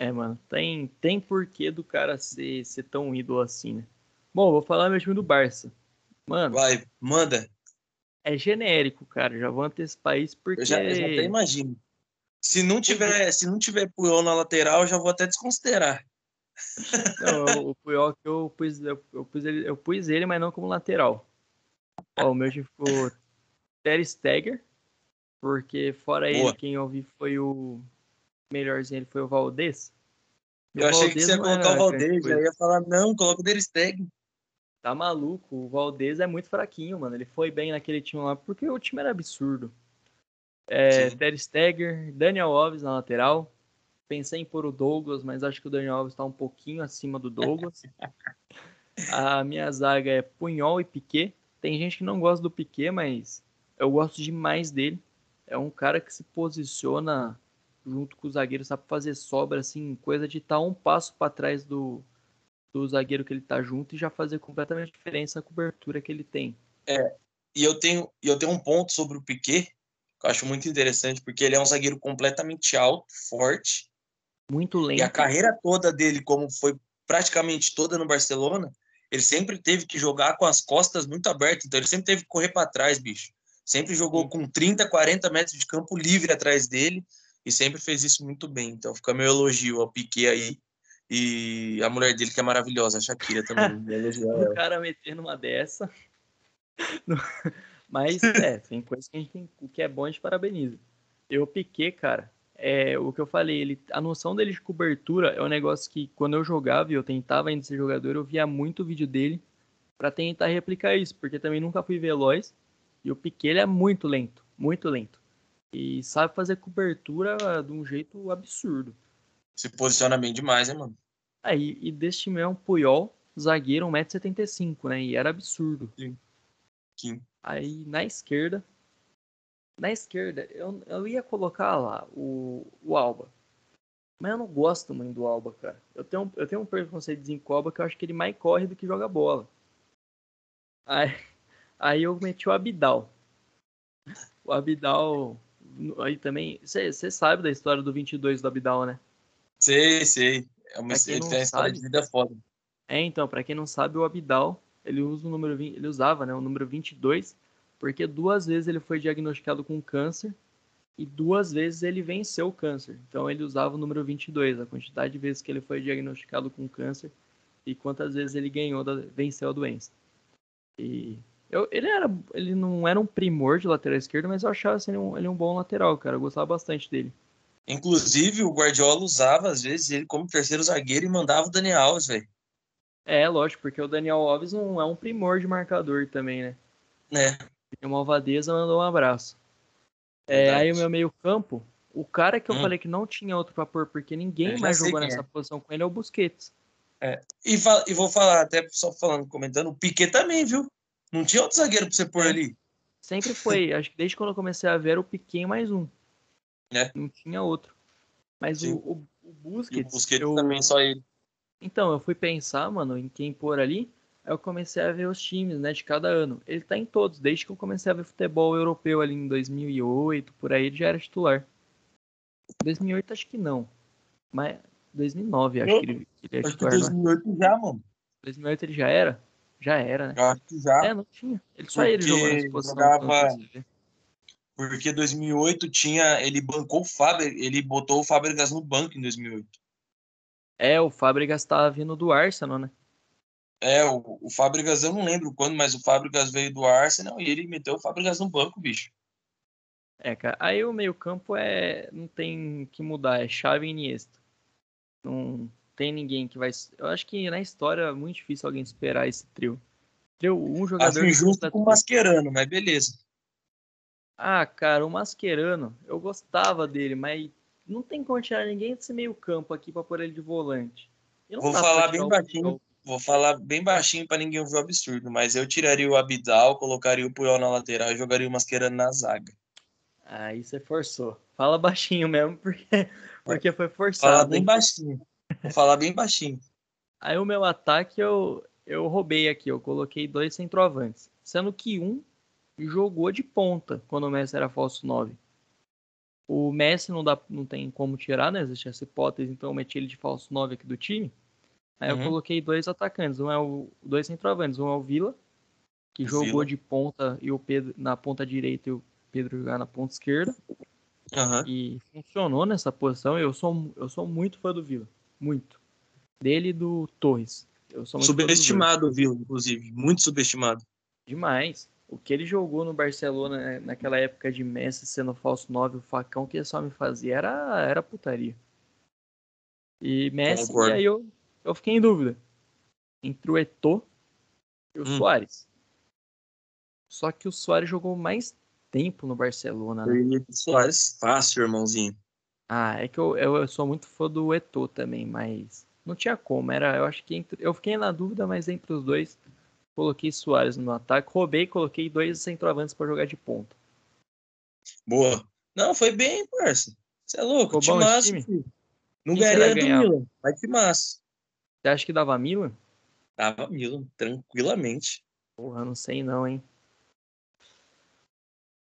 É, mano, tem, tem porquê do cara ser, ser tão ídolo assim, né? Bom, vou falar meu time do Barça. Mano. Vai, manda. É genérico, cara. Já vou antecipar isso porque. Eu já, eu já até imagino. Se não tiver, se não tiver Puyol na lateral, eu já vou até desconsiderar. [laughs] Não, o Puyol que eu pus, eu, eu, pus ele, eu pus ele, mas não como lateral. Ó, o meu time ficou Ter Stegger, porque fora Boa. ele, quem eu vi foi o melhorzinho, ele foi o Valdez. Eu achei Valdez que você ia colocar o Valdez, já ia falar, não, coloca o Ter Stegen. Tá maluco, o Valdez é muito fraquinho, mano. Ele foi bem naquele time lá, porque o time era absurdo. É, Ter Daniel Alves na lateral. Pensei em pôr o Douglas, mas acho que o Daniel Alves está um pouquinho acima do Douglas. [laughs] A minha zaga é Punhol e Piquet. Tem gente que não gosta do Piquet, mas eu gosto demais dele. É um cara que se posiciona junto com o zagueiro, sabe fazer sobra, assim, coisa de estar tá um passo para trás do, do zagueiro que ele tá junto e já fazer completamente diferença a cobertura que ele tem. É, e eu tenho, eu tenho um ponto sobre o Piquet que eu acho muito interessante, porque ele é um zagueiro completamente alto, forte. Muito lento. E a carreira toda dele, como foi praticamente toda no Barcelona, ele sempre teve que jogar com as costas muito abertas, então ele sempre teve que correr para trás, bicho. Sempre jogou com 30, 40 metros de campo livre atrás dele e sempre fez isso muito bem. Então fica meu elogio ao Piquet aí. E a mulher dele que é maravilhosa, a Shakira também. [laughs] o cara metendo uma dessa. [laughs] Mas é, tem coisas que a gente tem. O que é bom a gente parabeniza. Eu piquei, cara. É, o que eu falei, ele, a noção dele de cobertura é um negócio que quando eu jogava e eu tentava ainda ser jogador, eu via muito vídeo dele para tentar replicar isso, porque também nunca fui veloz. E o Piquet ele é muito lento, muito lento. E sabe fazer cobertura de um jeito absurdo. Se posiciona bem demais, hein, mano? Aí, e desse time é um Puyol, zagueiro, 1,75m, né? E era absurdo. Sim. Sim. Aí na esquerda, na esquerda, eu, eu ia colocar lá o, o Alba. Mas eu não gosto muito do Alba, cara. Eu tenho, eu tenho um preconceito com o Alba que eu acho que ele mais corre do que joga bola. Aí, [laughs] aí eu meti o Abidal. O Abidal. Aí também. Você sabe da história do 22 do Abidal, né? Sei, sei. É uma ele tem história de vida foda. É, então, pra quem não sabe, o Abidal ele usa o número 20, ele usava, né, o número 22, porque duas vezes ele foi diagnosticado com câncer e duas vezes ele venceu o câncer. Então ele usava o número 22, a quantidade de vezes que ele foi diagnosticado com câncer e quantas vezes ele ganhou, da, venceu a doença. E eu, ele era, ele não era um primor de lateral esquerdo, mas eu achava assim, ele, um, ele um bom lateral, cara. Eu gostava bastante dele. Inclusive, o Guardiola usava, às vezes, ele como terceiro zagueiro e mandava o Daniel Alves, velho. É, lógico, porque o Daniel Alves não é um primor de marcador também, né? É. E o Malvadeza mandou um abraço. É, aí o meu meio campo, o cara que eu hum. falei que não tinha outro pra pôr, porque ninguém mais jogou nessa é. posição com ele é o Busquets. É. E, e, vou falar, até só falando, comentando, o Piquet também, viu? Não tinha outro zagueiro pra você pôr ali. Sempre foi. [laughs] Acho que desde quando eu comecei a ver era o Piquet mais um. É. Não tinha outro. Mas o, o, o Busquets. E o Busquets eu... também, só ele. Então, eu fui pensar, mano, em quem pôr ali. Aí eu comecei a ver os times, né, de cada ano. Ele tá em todos, desde que eu comecei a ver futebol europeu ali em 2008, por aí ele já era titular. 2008 acho que não. Mas 2009 acho eu, que ele, ele é titular. Acho que 2008 já, mano. 2008 ele já era? Já era, né? Eu acho que já. É, não tinha. Ele só ele posição. Jogava... Porque 2008 tinha, ele bancou o Faber, ele botou o Fábricas no banco em 2008. É, o Fábricas tava vindo do Arsenal, né? É, o, o Fábricas eu não lembro quando, mas o Fábricas veio do Arsenal e ele meteu o Fábricas no banco, bicho. É, cara, aí o meio-campo é não tem que mudar, é chave e Iniesta. Não tem ninguém que vai, eu acho que na história é muito difícil alguém esperar esse trio. Trio, um jogador Acho injusto com o Mascherano, mas beleza. Ah, cara, o Mascherano, eu gostava dele, mas não tem como tirar ninguém desse meio campo aqui para pôr ele de volante. Vou falar bem baixinho, vou falar bem baixinho para ninguém ouvir o absurdo, mas eu tiraria o Abidal, colocaria o Puyol na lateral e jogaria o Mascherano na zaga. Aí você forçou. Fala baixinho mesmo, porque, porque foi forçado. Fala bem baixinho. Vou falar bem baixinho. Aí o meu ataque eu, eu roubei aqui, eu coloquei dois centroavantes. Sendo que um jogou de ponta quando o Messi era falso 9. O Messi não, dá, não tem como tirar, né? Existe essa hipótese, então eu meti ele de falso 9 aqui do time. Aí uhum. eu coloquei dois atacantes, um é o dois centroavantes, um é o Vila, que o jogou Vila. de ponta e o Pedro na ponta direita e o Pedro jogar na ponta esquerda. Uhum. E funcionou nessa posição. Eu sou eu sou muito fã do Vila, muito. Dele e do Torres. Eu sou subestimado o Vila, inclusive, muito subestimado. Demais o que ele jogou no Barcelona né, naquela época de Messi sendo falso 9, o facão que ele só me fazia era, era putaria. E Messi, Concordo. e aí eu, eu fiquei em dúvida entre o Eto'o e o hum. Soares. Só que o Soares jogou mais tempo no Barcelona. Né? Soares fácil, irmãozinho. Ah, é que eu, eu, eu, sou muito fã do Eto'o também, mas não tinha como. Era, eu acho que entre, eu fiquei na dúvida, mas entre os dois Coloquei Soares no ataque. Roubei e coloquei dois centroavantes para jogar de ponta. Boa. Não, foi bem, parça. Você é louco, Ficou massa. Não ganharia do Milan, vai de massa. Você acha que dava Milan? Dava Milan, tranquilamente. Porra, não sei não, hein.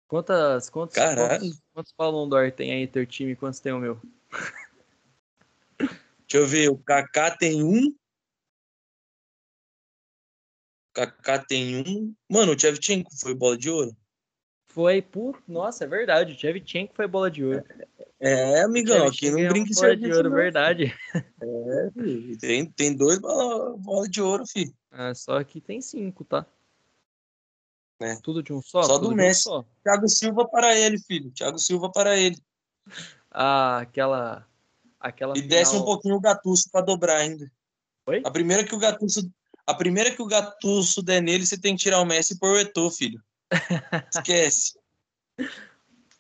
Quantas, quantos, quantos, quantos Ballon d'Or tem aí teu time? Quantos tem o meu? Deixa eu ver, o Kaká tem um, Kaká tem um. Mano, o Chevchenko foi bola de ouro. Foi, por. Nossa, é verdade. O Chevchenko foi bola de ouro. É, amigão, aqui não brinca bola de ouro, não. verdade. É, filho. Tem, tem dois bola, bola de ouro, filho. Ah, só que tem cinco, tá? É. Tudo de um só? Só do Messi. Um Thiago Silva para ele, filho. Thiago Silva para ele. Ah, aquela. aquela e final... desce um pouquinho o Gattuso para dobrar ainda. Oi? A primeira que o Gattuso a primeira que o Gattuso der nele, você tem que tirar o Messi e pôr o Eto'o, filho. [laughs] Esquece.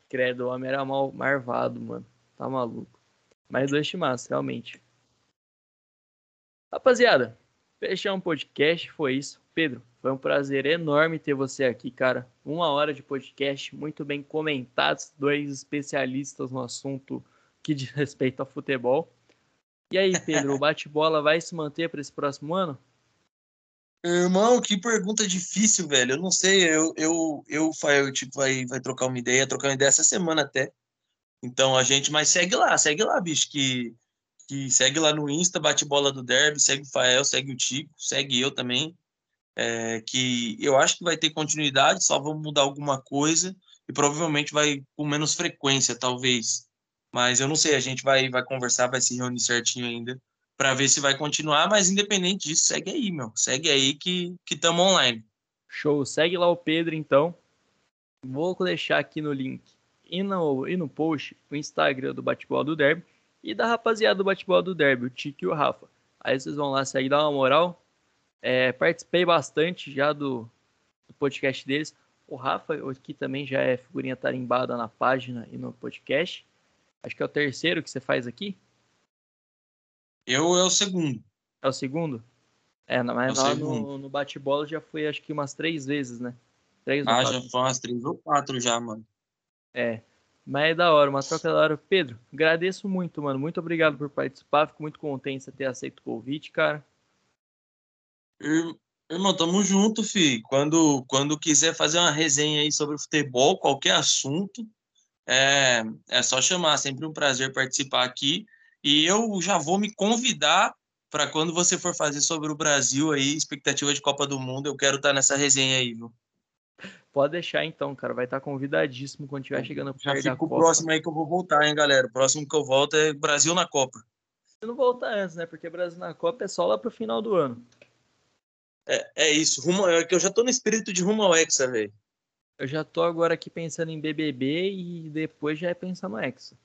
Credo, o homem era mal marvado, mano. Tá maluco. Mas dois timaços, realmente. Rapaziada, fechar um podcast, foi isso. Pedro, foi um prazer enorme ter você aqui, cara. Uma hora de podcast, muito bem comentados, dois especialistas no assunto que diz [laughs] respeito ao futebol. E aí, Pedro, o [laughs] bate-bola vai se manter para esse próximo ano? Irmão, que pergunta difícil, velho. Eu não sei, eu, eu, eu, eu tipo, vai, vai trocar uma ideia, trocar uma ideia essa semana até. Então a gente, mas segue lá, segue lá, bicho, que, que segue lá no Insta, bate bola do Derby, segue o Fael, segue o Tico, segue eu também. É, que eu acho que vai ter continuidade, só vamos mudar alguma coisa e provavelmente vai com menos frequência, talvez. Mas eu não sei, a gente vai, vai conversar, vai se reunir certinho ainda para ver se vai continuar, mas independente disso, segue aí, meu. Segue aí que estamos online. Show, segue lá o Pedro então. Vou deixar aqui no link e no, e no post o Instagram do Batebol do Derby e da rapaziada do Batebol do Derby, o Tiki e o Rafa. Aí vocês vão lá, segue, dá uma moral. É, participei bastante já do, do podcast deles. O Rafa aqui também já é figurinha tarimbada na página e no podcast. Acho que é o terceiro que você faz aqui. Eu é o segundo. É o segundo? É, mas é lá no, no bate-bola já foi acho que umas três vezes, né? Três ah, já foi umas três ou quatro já, mano. É. Mas é da hora, uma troca da hora. Pedro, agradeço muito, mano. Muito obrigado por participar. Fico muito contente de ter aceito o convite, cara. Irmão, tamo junto, fi. Quando, quando quiser fazer uma resenha aí sobre futebol, qualquer assunto, é, é só chamar. Sempre um prazer participar aqui. E eu já vou me convidar para quando você for fazer sobre o Brasil aí, expectativa de Copa do Mundo, eu quero estar tá nessa resenha aí, viu? Pode deixar então, cara. Vai estar convidadíssimo quando estiver chegando Já fica o próximo aí que eu vou voltar, hein, galera. O próximo que eu volto é Brasil na Copa. Você não volta antes, né? Porque Brasil na Copa é só lá pro final do ano. É, é isso. Rumo, é que eu já tô no espírito de rumo ao Hexa, velho. Eu já tô agora aqui pensando em BBB e depois já é pensar no Hexa.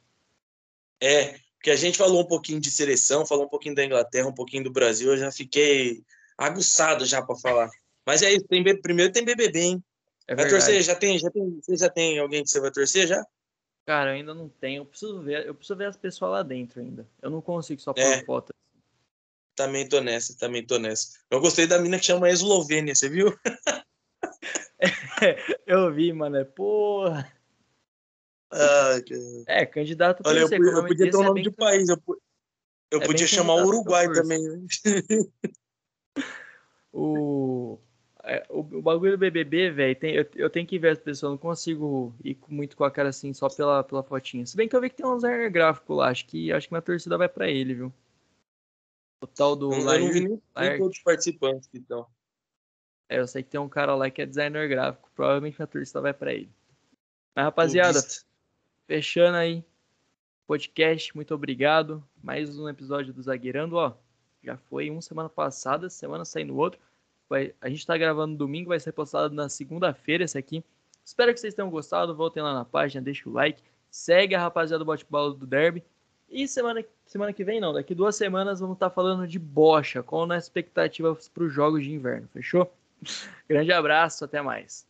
É, porque a gente falou um pouquinho de seleção, falou um pouquinho da Inglaterra, um pouquinho do Brasil, eu já fiquei aguçado já para falar. Mas é isso, tem, primeiro tem BBB, hein? É vai torcer? Já tem, já tem, você já tem alguém que você vai torcer já? Cara, eu ainda não tenho. Eu preciso ver, eu preciso ver as pessoas lá dentro ainda. Eu não consigo só pôr é. foto. Também tô nessa, também tô nessa. Eu gostei da mina que chama Eslovênia, você viu? [laughs] [laughs] eu vi, mano. É porra. Ah, é, candidato Olha, eu, eu, eu podia ter o um nome é de país. Eu, eu é podia chamar o Uruguai também. Né? [laughs] o é, o, o bagulho do BBB, velho, eu, eu tenho que ver as pessoas, não consigo ir muito com a cara assim, só pela, pela fotinha. Se bem que eu vi que tem um designer gráfico lá, acho que, acho que minha torcida vai pra ele, viu? O tal do. Eu não vi nem, nem todos os participantes, então. É, eu sei que tem um cara lá que é designer gráfico, provavelmente minha torcida vai pra ele. Mas, rapaziada, fechando aí podcast, muito obrigado. Mais um episódio do Zagueirando, ó. Já foi uma semana passada, semana saindo outro. Vai, a gente está gravando domingo, vai ser postado na segunda-feira esse aqui. Espero que vocês tenham gostado. Voltem lá na página, deixa o like. Segue a rapaziada do bate-bola do Derby. E semana, semana que vem, não, daqui duas semanas vamos estar tá falando de bocha, com a expectativa para os jogos de inverno. Fechou? [laughs] Grande abraço, até mais.